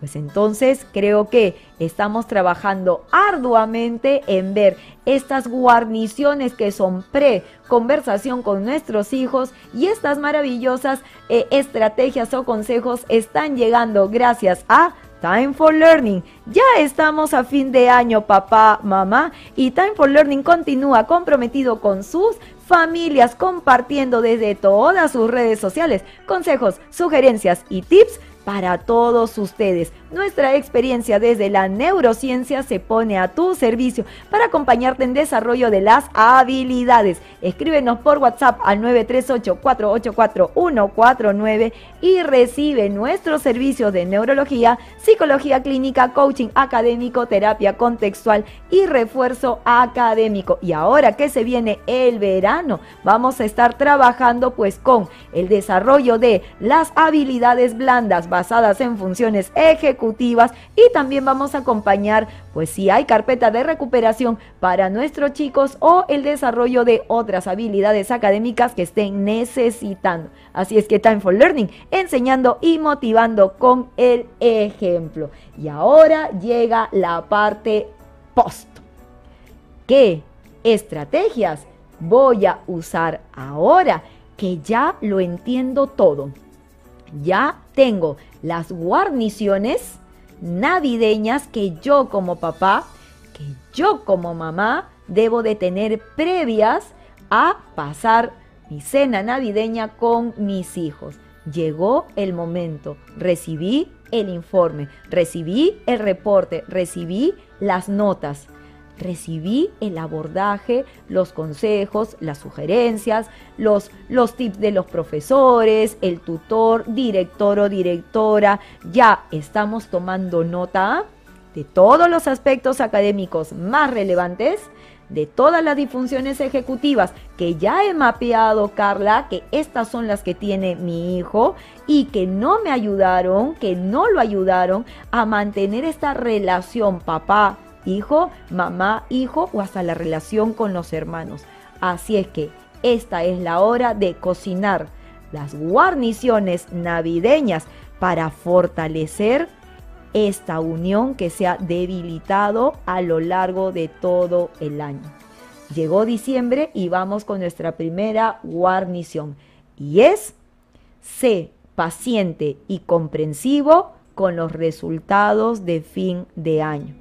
Pues entonces creo que estamos trabajando arduamente en ver estas guarniciones que son pre-conversación con nuestros hijos y estas maravillosas eh, estrategias o consejos están llegando gracias a Time for Learning. Ya estamos a fin de año, papá, mamá, y Time for Learning continúa comprometido con sus familias compartiendo desde todas sus redes sociales consejos, sugerencias y tips para todos ustedes. Nuestra experiencia desde la neurociencia se pone a tu servicio para acompañarte en desarrollo de las habilidades. Escríbenos por WhatsApp al 938-484-149 y recibe nuestros servicios de neurología, psicología clínica, coaching académico, terapia contextual y refuerzo académico. Y ahora que se viene el verano, vamos a estar trabajando pues con el desarrollo de las habilidades blandas basadas en funciones ejecutivas y también vamos a acompañar, pues si hay carpeta de recuperación para nuestros chicos o el desarrollo de otras habilidades académicas que estén necesitando. Así es que Time for Learning, enseñando y motivando con el ejemplo. Y ahora llega la parte post. ¿Qué estrategias voy a usar ahora que ya lo entiendo todo? Ya tengo las guarniciones navideñas que yo como papá, que yo como mamá debo de tener previas a pasar mi cena navideña con mis hijos. Llegó el momento, recibí el informe, recibí el reporte, recibí las notas recibí el abordaje, los consejos, las sugerencias, los, los tips de los profesores, el tutor, director o directora. Ya estamos tomando nota de todos los aspectos académicos más relevantes, de todas las disfunciones ejecutivas que ya he mapeado, Carla, que estas son las que tiene mi hijo y que no me ayudaron, que no lo ayudaron a mantener esta relación papá, hijo, mamá, hijo o hasta la relación con los hermanos. Así es que esta es la hora de cocinar las guarniciones navideñas para fortalecer esta unión que se ha debilitado a lo largo de todo el año. Llegó diciembre y vamos con nuestra primera guarnición y es sé paciente y comprensivo con los resultados de fin de año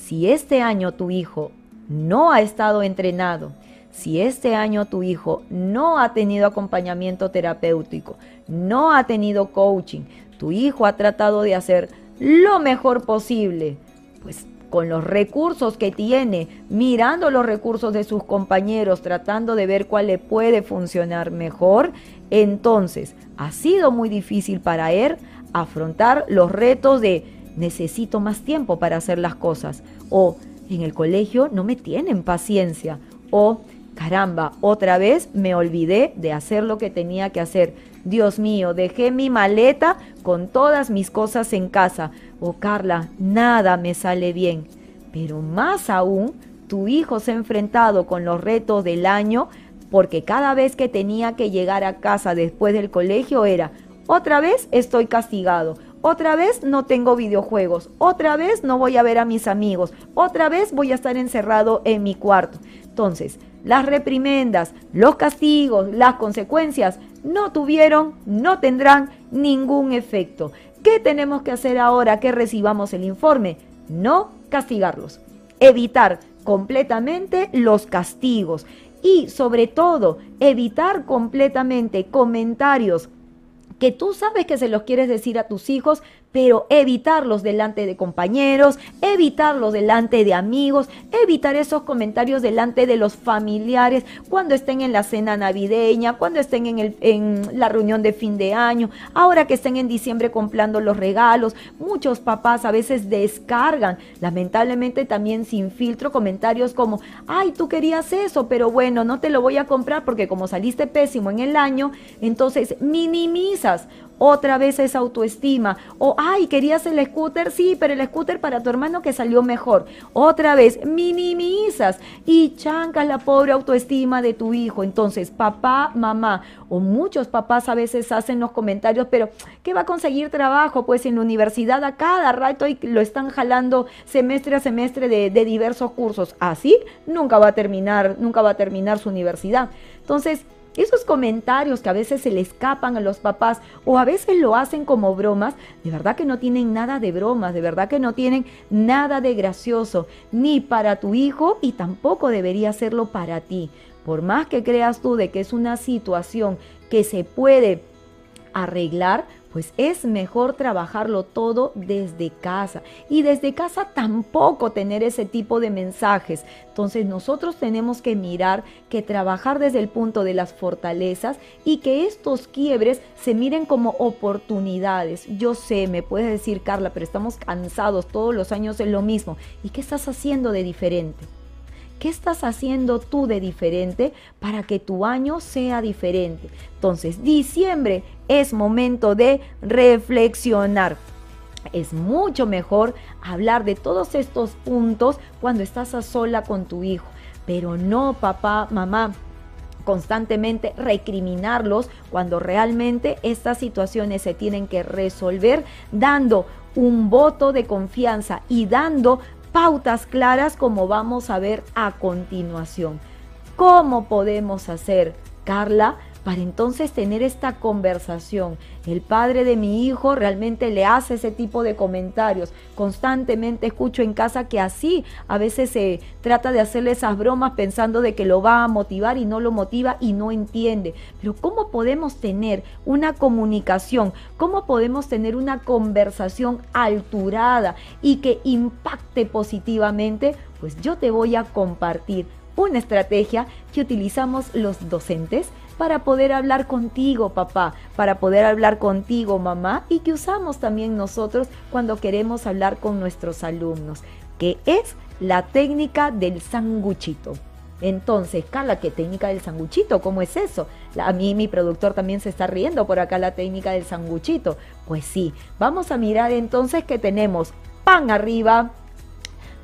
si este año tu hijo no ha estado entrenado, si este año tu hijo no ha tenido acompañamiento terapéutico, no ha tenido coaching, tu hijo ha tratado de hacer lo mejor posible, pues con los recursos que tiene, mirando los recursos de sus compañeros, tratando de ver cuál le puede funcionar mejor, entonces ha sido muy difícil para él afrontar los retos de necesito más tiempo para hacer las cosas. O en el colegio no me tienen paciencia. O caramba, otra vez me olvidé de hacer lo que tenía que hacer. Dios mío, dejé mi maleta con todas mis cosas en casa. O Carla, nada me sale bien. Pero más aún, tu hijo se ha enfrentado con los retos del año porque cada vez que tenía que llegar a casa después del colegio era, otra vez estoy castigado, otra vez no tengo videojuegos, otra vez no voy a ver a mis amigos, otra vez voy a estar encerrado en mi cuarto. Entonces, las reprimendas, los castigos, las consecuencias no tuvieron, no tendrán ningún efecto. ¿Qué tenemos que hacer ahora que recibamos el informe? No castigarlos. Evitar completamente los castigos y sobre todo evitar completamente comentarios que tú sabes que se los quieres decir a tus hijos, pero evitarlos delante de compañeros, evitarlos delante de amigos, evitar esos comentarios delante de los familiares cuando estén en la cena navideña, cuando estén en, la reunión de fin de año, ahora que estén en diciembre comprando los regalos. Muchos papás a veces descargan, lamentablemente también sin filtro, comentarios como, ay, tú querías eso, pero bueno, no te lo voy a comprar porque como saliste pésimo en el año, entonces minimizas otra vez esa autoestima. O, ay, querías el scooter, sí, pero el scooter para tu hermano que salió mejor. Otra vez, minimizas y chancas la pobre autoestima de tu hijo. Entonces, papá, mamá, o muchos papás a veces hacen los comentarios, pero ¿qué va a conseguir trabajo? Pues en la universidad a cada rato lo están jalando semestre a semestre de, de diversos cursos. Así nunca va a terminar, nunca va a terminar su universidad. Entonces, esos comentarios que a veces se le escapan a los papás o a veces lo hacen como bromas, de verdad que no tienen nada de bromas, de verdad que no tienen nada de gracioso, ni para tu hijo y tampoco debería serlo para ti. Por más que creas tú de que es una situación que se puede arreglar, pues es mejor trabajarlo todo desde casa. Y desde casa tampoco tener ese tipo de mensajes. Entonces nosotros tenemos que mirar que trabajar desde el punto de las fortalezas y que estos quiebres se miren como oportunidades. Yo sé, me puedes decir Carla, pero estamos cansados todos los años en lo mismo. ¿Y qué estás haciendo de diferente? ¿Qué estás haciendo tú de diferente para que tu año sea diferente? Entonces, diciembre es momento de reflexionar. Es mucho mejor hablar de todos estos puntos cuando estás a sola con tu hijo, pero no papá, mamá, constantemente recriminarlos cuando realmente estas situaciones se tienen que resolver dando un voto de confianza y dando pautas claras como vamos a ver a continuación. ¿Cómo podemos hacer, Carla, para entonces tener esta conversación. El padre de mi hijo realmente le hace ese tipo de comentarios. Constantemente escucho en casa que así a veces se trata de hacerle esas bromas pensando de que lo va a motivar y no lo motiva y no entiende. Pero ¿cómo podemos tener una comunicación? ¿Cómo podemos tener una conversación alturada y que impacte positivamente? Pues yo te voy a compartir una estrategia que utilizamos los docentes para poder hablar contigo, papá, para poder hablar contigo, mamá, y que usamos también nosotros cuando queremos hablar con nuestros alumnos, que es la técnica del sanguchito. Entonces, Carla, ¿qué técnica del sanguchito? ¿Cómo es eso? A mí mi productor también se está riendo por acá la técnica del sanguchito. Pues sí, vamos a mirar entonces que tenemos pan arriba,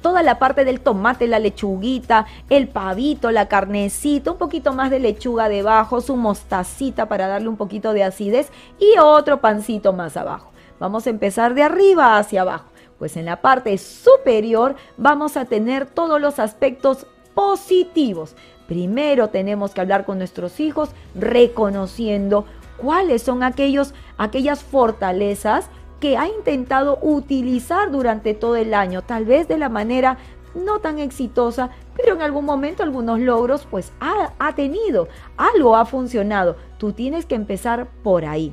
toda la parte del tomate, la lechuguita, el pavito, la carnecita, un poquito más de lechuga debajo, su mostacita para darle un poquito de acidez y otro pancito más abajo. Vamos a empezar de arriba hacia abajo. Pues en la parte superior vamos a tener todos los aspectos positivos. Primero tenemos que hablar con nuestros hijos reconociendo cuáles son aquellos, aquellas fortalezas que ha intentado utilizar durante todo el año, tal vez de la manera no tan exitosa, pero en algún momento algunos logros pues ha, ha tenido, algo ha funcionado. Tú tienes que empezar por ahí.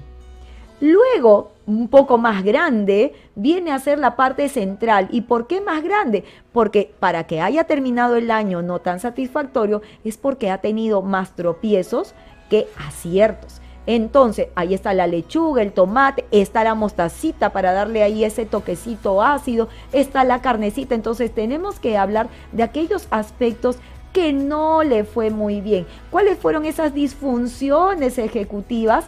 Luego, un poco más grande, viene a ser la parte central. ¿Y por qué más grande? Porque para que haya terminado el año no tan satisfactorio es porque ha tenido más tropiezos que aciertos. Entonces, ahí está la lechuga, el tomate, está la mostacita para darle ahí ese toquecito ácido, está la carnecita. Entonces, tenemos que hablar de aquellos aspectos que no le fue muy bien. ¿Cuáles fueron esas disfunciones ejecutivas?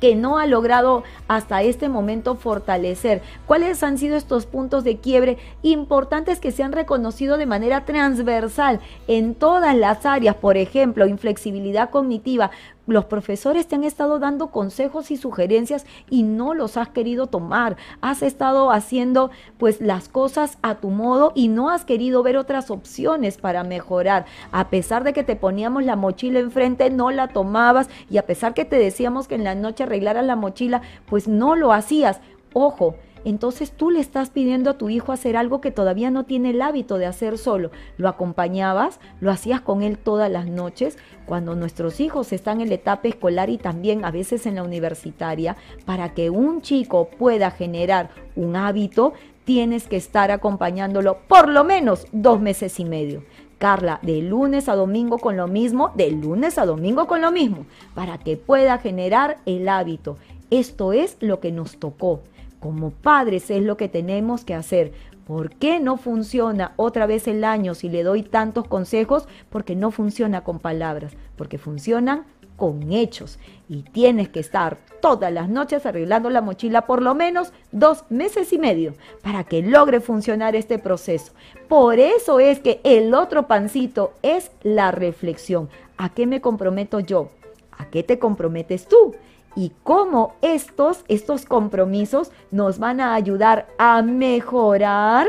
que no ha logrado hasta este momento fortalecer. ¿Cuáles han sido estos puntos de quiebre importantes que se han reconocido de manera transversal en todas las áreas? Por ejemplo, inflexibilidad cognitiva, los profesores te han estado dando consejos y sugerencias y no los has querido tomar. Has estado haciendo pues las cosas a tu modo y no has querido ver otras opciones para mejorar. A pesar de que te poníamos la mochila enfrente, no la tomabas y a pesar que te decíamos que en la noche arreglaras la mochila, pues no lo hacías. Ojo, entonces tú le estás pidiendo a tu hijo hacer algo que todavía no tiene el hábito de hacer solo. Lo acompañabas, lo hacías con él todas las noches. Cuando nuestros hijos están en la etapa escolar y también a veces en la universitaria, para que un chico pueda generar un hábito, tienes que estar acompañándolo por lo menos dos meses y medio. Carla, de lunes a domingo con lo mismo, de lunes a domingo con lo mismo, para que pueda generar el hábito. Esto es lo que nos tocó. Como padres es lo que tenemos que hacer. ¿Por qué no funciona otra vez el año si le doy tantos consejos? Porque no funciona con palabras, porque funcionan con hechos. Y tienes que estar todas las noches arreglando la mochila por lo menos dos meses y medio para que logre funcionar este proceso. Por eso es que el otro pancito es la reflexión. ¿A qué me comprometo yo? ¿A qué te comprometes tú? Y cómo estos, estos compromisos nos van a ayudar a mejorar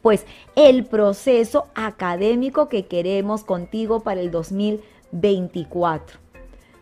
pues el proceso académico que queremos contigo para el 2024.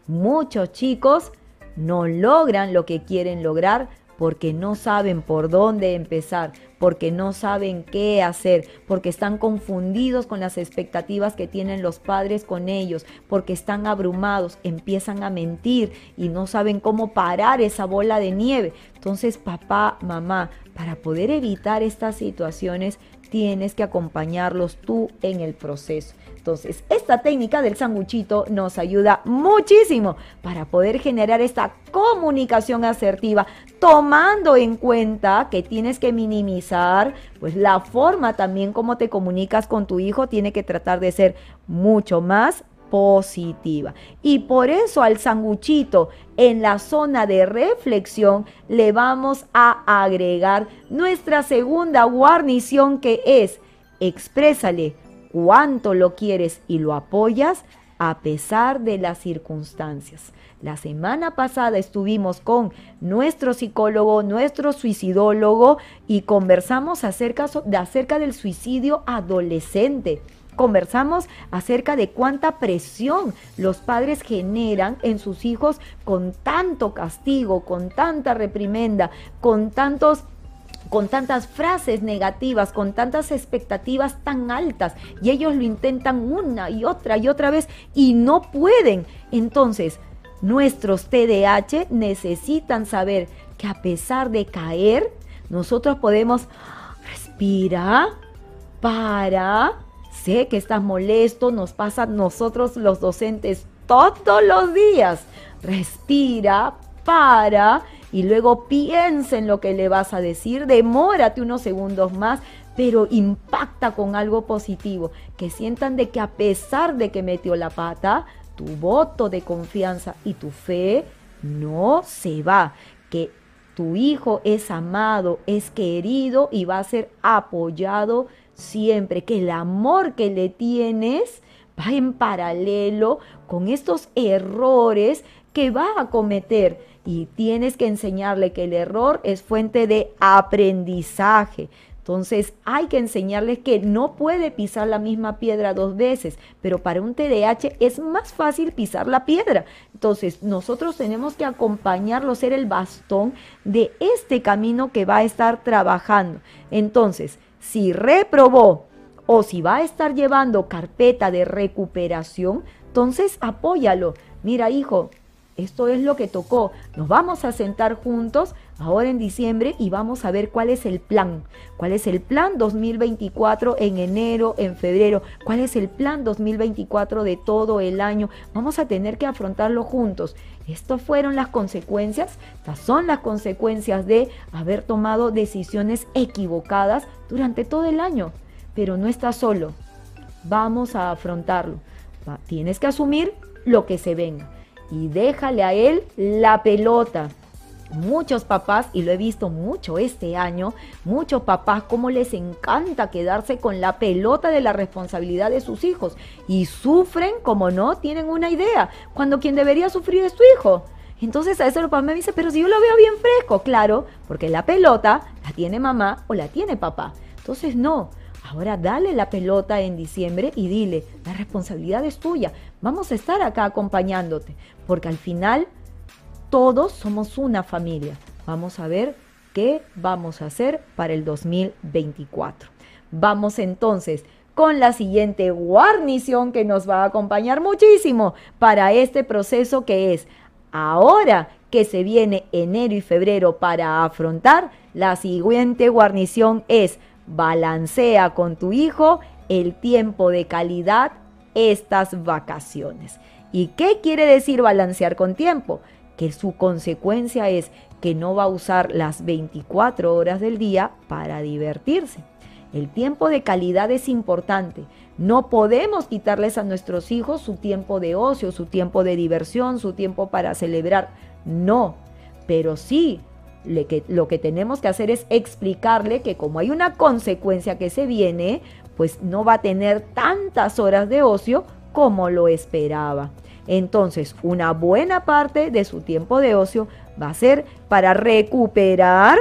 Muchos chicos no logran lo que quieren lograr porque no saben por dónde empezar, porque no saben qué hacer, porque están confundidos con las expectativas que tienen los padres con ellos, porque están abrumados, empiezan a mentir y no saben cómo parar esa bola de nieve. Entonces, papá, mamá, para poder evitar estas situaciones, tienes que acompañarlos tú en el proceso. Entonces, esta técnica del sanguchito nos ayuda muchísimo para poder generar esta comunicación asertiva, tomando en cuenta que tienes que minimizar, pues la forma también como te comunicas con tu hijo tiene que tratar de ser mucho más positiva. Y por eso al sanguchito en la zona de reflexión le vamos a agregar nuestra segunda guarnición que es exprésale cuánto lo quieres y lo apoyas a pesar de las circunstancias. La semana pasada estuvimos con nuestro psicólogo, nuestro suicidólogo y conversamos acerca, acerca del suicidio adolescente. Conversamos acerca de cuánta presión los padres generan en sus hijos con tanto castigo, con tanta reprimenda, con tantos con tantas frases negativas, con tantas expectativas tan altas, y ellos lo intentan una y otra y otra vez y no pueden. Entonces, nuestros TDAH necesitan saber que a pesar de caer, nosotros podemos respira, para, sé que estás molesto, nos pasa a nosotros los docentes todos los días. Respira, para y luego piensa en lo que le vas a decir, demórate unos segundos más, pero impacta con algo positivo, que sientan de que a pesar de que metió la pata, tu voto de confianza y tu fe no se va, que tu hijo es amado, es querido y va a ser apoyado siempre, que el amor que le tienes va en paralelo con estos errores que va a cometer y tienes que enseñarle que el error es fuente de aprendizaje. Entonces hay que enseñarles que no puede pisar la misma piedra dos veces, pero para un TDAH es más fácil pisar la piedra. Entonces nosotros tenemos que acompañarlo, ser el bastón de este camino que va a estar trabajando. Entonces, si reprobó o si va a estar llevando carpeta de recuperación, entonces apóyalo. Mira, hijo, esto es lo que tocó. Nos vamos a sentar juntos ahora en diciembre y vamos a ver cuál es el plan. ¿Cuál es el plan 2024 en enero, en febrero? ¿Cuál es el plan 2024 de todo el año? Vamos a tener que afrontarlo juntos. Estas fueron las consecuencias, estas son las consecuencias de haber tomado decisiones equivocadas durante todo el año. Pero no estás solo, vamos a afrontarlo. Tienes que asumir lo que se venga y déjale a él la pelota. Muchos papás, y lo he visto mucho este año, muchos papás como les encanta quedarse con la pelota de la responsabilidad de sus hijos y sufren como no tienen una idea, cuando quien debería sufrir es tu hijo. Entonces a eso el papá me dice, pero si yo lo veo bien fresco, claro, porque la pelota la tiene mamá o la tiene papá. Entonces no, Ahora dale la pelota en diciembre y dile, la responsabilidad es tuya. Vamos a estar acá acompañándote, porque al final todos somos una familia. Vamos a ver qué vamos a hacer para el 2024. Vamos entonces con la siguiente guarnición que nos va a acompañar muchísimo para este proceso que es ahora que se viene enero y febrero para afrontar, la siguiente guarnición es Balancea con tu hijo el tiempo de calidad estas vacaciones. ¿Y qué quiere decir balancear con tiempo? Que su consecuencia es que no va a usar las 24 horas del día para divertirse. El tiempo de calidad es importante. No podemos quitarles a nuestros hijos su tiempo de ocio, su tiempo de diversión, su tiempo para celebrar. No, pero sí lo que tenemos que hacer es explicarle que como hay una consecuencia que se viene, pues no va a tener tantas horas de ocio como lo esperaba. Entonces, una buena parte de su tiempo de ocio va a ser para recuperar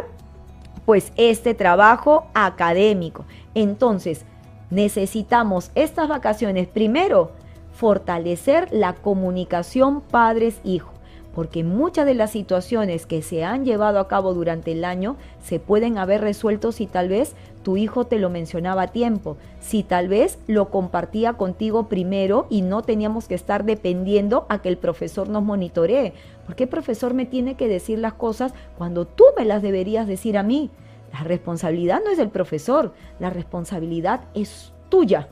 pues este trabajo académico. Entonces, necesitamos estas vacaciones primero fortalecer la comunicación padres-hijos porque muchas de las situaciones que se han llevado a cabo durante el año se pueden haber resuelto si tal vez tu hijo te lo mencionaba a tiempo, si tal vez lo compartía contigo primero y no teníamos que estar dependiendo a que el profesor nos monitoree. porque el profesor me tiene que decir las cosas cuando tú me las deberías decir a mí? La responsabilidad no es del profesor, la responsabilidad es tuya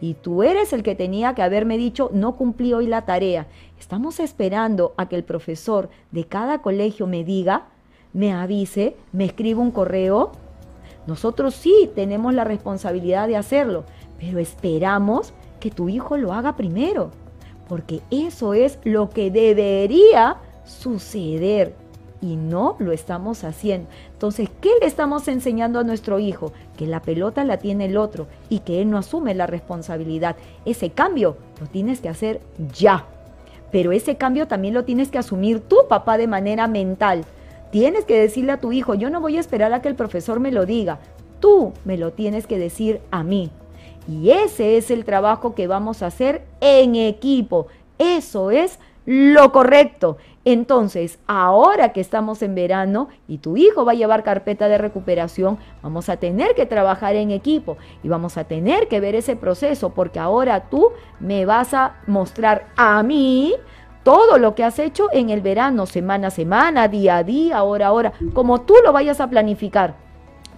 y tú eres el que tenía que haberme dicho no cumplí hoy la tarea. Estamos esperando a que el profesor de cada colegio me diga, me avise, me escriba un correo. Nosotros sí tenemos la responsabilidad de hacerlo, pero esperamos que tu hijo lo haga primero, porque eso es lo que debería suceder y no lo estamos haciendo. Entonces, ¿qué le estamos enseñando a nuestro hijo? Que la pelota la tiene el otro y que él no asume la responsabilidad. Ese cambio lo tienes que hacer ya. Pero ese cambio también lo tienes que asumir tú, papá, de manera mental. Tienes que decirle a tu hijo, yo no voy a esperar a que el profesor me lo diga. Tú me lo tienes que decir a mí. Y ese es el trabajo que vamos a hacer en equipo. Eso es lo correcto. Entonces, ahora que estamos en verano y tu hijo va a llevar carpeta de recuperación, vamos a tener que trabajar en equipo y vamos a tener que ver ese proceso porque ahora tú me vas a mostrar a mí todo lo que has hecho en el verano, semana a semana, día a día, hora a hora, como tú lo vayas a planificar.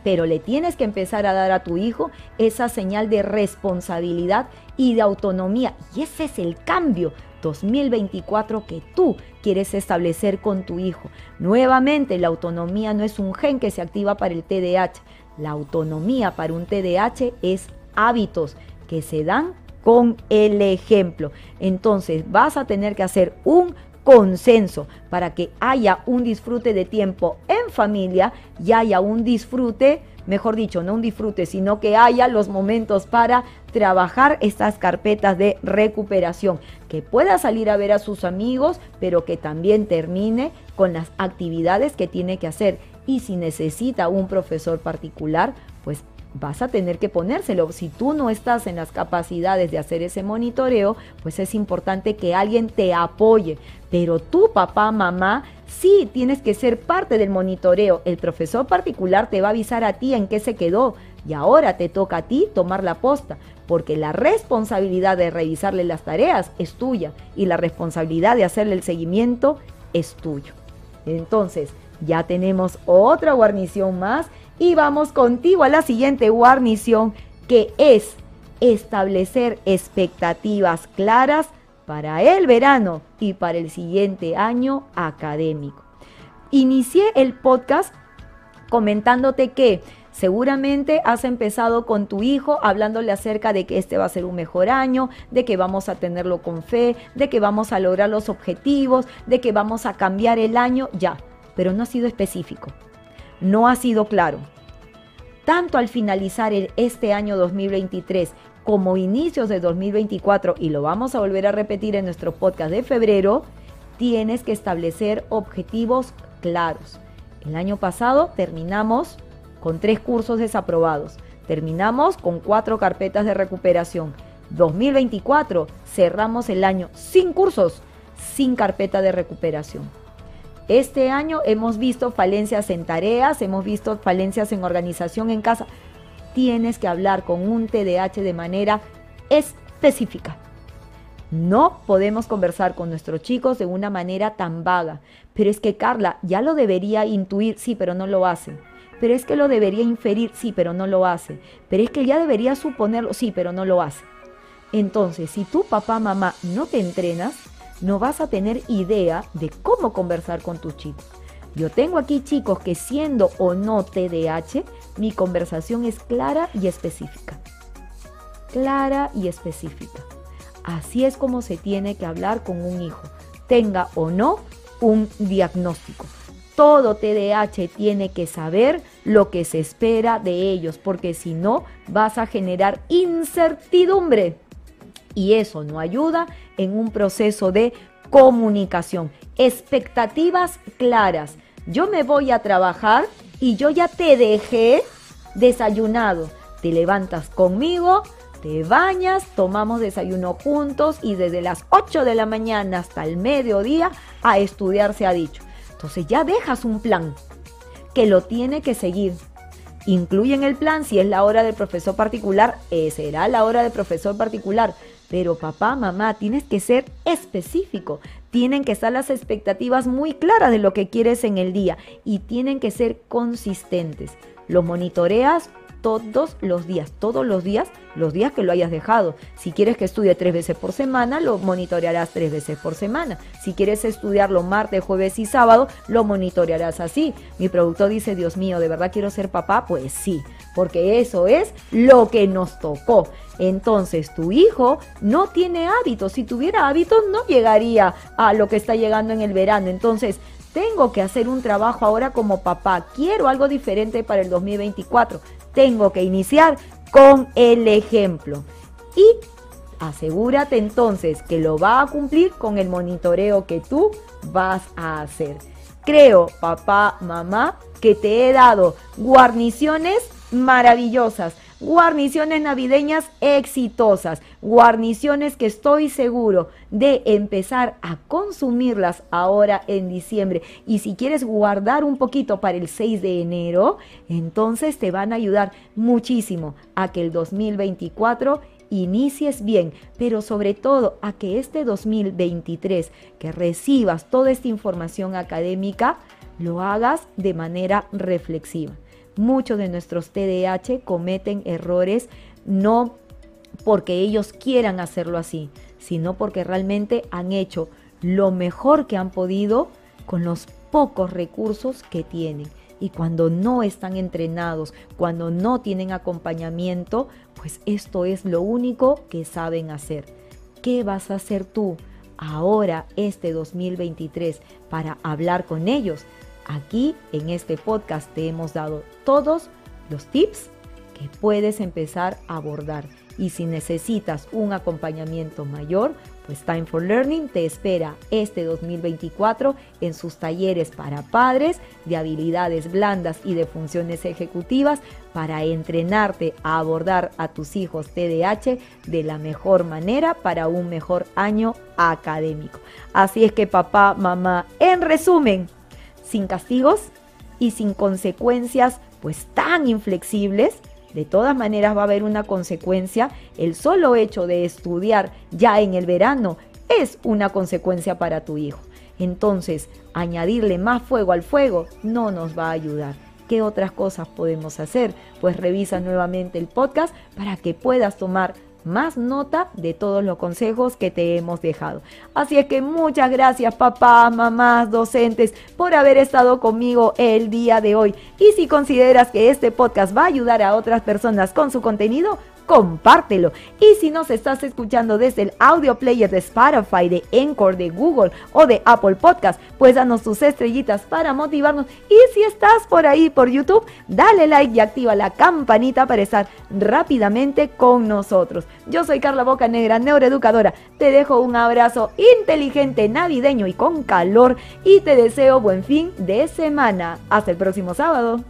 Pero le tienes que empezar a dar a tu hijo esa señal de responsabilidad y de autonomía. Y ese es el cambio 2024 que tú quieres establecer con tu hijo. Nuevamente, la autonomía no es un gen que se activa para el TDAH. La autonomía para un TDAH es hábitos que se dan con el ejemplo. Entonces vas a tener que hacer un consenso para que haya un disfrute de tiempo en familia y haya un disfrute mejor dicho, no un disfrute, sino que haya los momentos para trabajar estas carpetas de recuperación, que pueda salir a ver a sus amigos, pero que también termine con las actividades que tiene que hacer. Y si necesita un profesor particular, pues vas a tener que ponérselo. Si tú no estás en las capacidades de hacer ese monitoreo, pues es importante que alguien te apoye. Pero tú, papá, mamá, Sí, tienes que ser parte del monitoreo. El profesor particular te va a avisar a ti en qué se quedó y ahora te toca a ti tomar la posta, porque la responsabilidad de revisarle las tareas es tuya y la responsabilidad de hacerle el seguimiento es tuyo. Entonces, Ya tenemos otra guarnición más y vamos contigo a la siguiente guarnición que es establecer expectativas claras para el verano y para el siguiente año académico. Inicié el podcast comentándote que Seguramente has empezado con tu hijo hablándole acerca de que este va a ser un mejor año, de que vamos a tenerlo con fe, de que vamos a lograr los objetivos, de que vamos a cambiar el año, ya, pero no ha sido específico, no ha sido claro. Tanto al finalizar este año 2023 como inicios de 2024, y lo vamos a volver a repetir en nuestro podcast de febrero, tienes que establecer objetivos claros. El año pasado terminamos con tres cursos desaprobados. Terminamos con cuatro carpetas de recuperación. 2024 cerramos el año sin cursos, sin carpeta de recuperación. Este año hemos visto falencias en tareas, hemos visto falencias en organización en casa. Tienes que hablar con un TDAH de manera específica. No podemos conversar con nuestros chicos de una manera tan vaga. Pero es que Carla ya lo debería intuir, sí, pero no lo hace pero es que lo debería inferir, sí, pero no lo hace. Pero es que ya debería suponerlo, sí, pero no lo hace. Entonces, si tu papá, mamá no te entrenas, no vas a tener idea de cómo conversar con tus chicos. Yo tengo aquí chicos que siendo o no TDAH, mi conversación es clara y específica. Clara y específica. Así es como se tiene que hablar con un hijo, tenga o no un diagnóstico todo TDAH tiene que saber lo que se espera de ellos, porque si no vas a generar incertidumbre. Y eso no ayuda en un proceso de comunicación. Expectativas claras. Yo me voy a trabajar y yo ya te dejé desayunado. Te levantas conmigo, te bañas, tomamos desayuno juntos y desde las 8 de la mañana hasta el mediodía a estudiar se ha dicho. Entonces ya dejas un plan que lo tiene que seguir. Incluye en el plan, si es la hora del profesor particular, eh, será la hora del profesor particular. Pero papá, mamá, tienes que ser específico. Tienen que estar las expectativas muy claras de lo que quieres en el día y tienen que ser consistentes. Lo monitoreas todos los días, todos los días, los días que lo hayas dejado. Si quieres que estudie tres veces por semana, lo monitorearás tres veces por semana. Si quieres estudiarlo martes, jueves y sábado, lo monitorearás así. Mi productor dice, Dios mío, ¿de verdad quiero ser papá? Pues sí, porque eso es lo que nos tocó. Entonces tu hijo no tiene hábitos. Si tuviera hábitos no llegaría a lo que está llegando en el verano. Entonces tengo que hacer un trabajo ahora como papá. Quiero algo diferente para el 2024 tengo que iniciar con el ejemplo. Y asegúrate entonces que lo va a cumplir con el monitoreo que tú vas a hacer. Creo, papá, mamá, que te he dado guarniciones maravillosas guarniciones navideñas exitosas, guarniciones que estoy seguro de empezar a consumirlas ahora en diciembre. Y si quieres guardar un poquito para el 6 de enero, entonces te van a ayudar muchísimo a que el 2024 inicies bien, pero sobre todo a que este 2023 que recibas toda esta información académica, lo hagas de manera reflexiva. Muchos de nuestros TDAH cometen errores no porque ellos quieran hacerlo así, sino porque realmente han hecho lo mejor que han podido con los pocos recursos que tienen. Y cuando no están entrenados, cuando no tienen acompañamiento, pues esto es lo único que saben hacer. ¿Qué vas a hacer tú ahora, este 2023, para hablar con ellos? Aquí en este podcast te hemos dado todos los tips que puedes empezar a abordar. Y si necesitas un acompañamiento mayor, pues Time for Learning te espera este 2024 en sus talleres para padres de habilidades blandas y de funciones ejecutivas para entrenarte a abordar a tus hijos TDAH de la mejor manera para un mejor año académico. Así es que papá, mamá, en resumen, sin castigos y sin consecuencias pues tan inflexibles, de todas maneras va a haber una consecuencia. El solo hecho de estudiar ya en el verano es una consecuencia para tu hijo. entonces añadirle más fuego al fuego no nos va a ayudar. ¿Qué otras cosas podemos hacer? Pues revisa nuevamente el podcast para que puedas tomar más nota de todos los consejos que te hemos dejado. Así es que muchas gracias papás, mamás, docentes por haber estado conmigo el día de hoy. Y si consideras que este podcast va a ayudar a otras personas con su contenido, compártelo. Y si nos estás escuchando desde el audio player de Spotify, de Encore, de Google o de Apple Podcast, pues danos tus estrellitas para motivarnos. Y si estás por ahí por YouTube, dale like y activa la campanita para estar rápidamente con nosotros. Yo soy Carla Boca Negra, neuroeducadora. Te dejo un abrazo inteligente, navideño y con calor y te deseo buen fin de semana. Hasta el próximo sábado.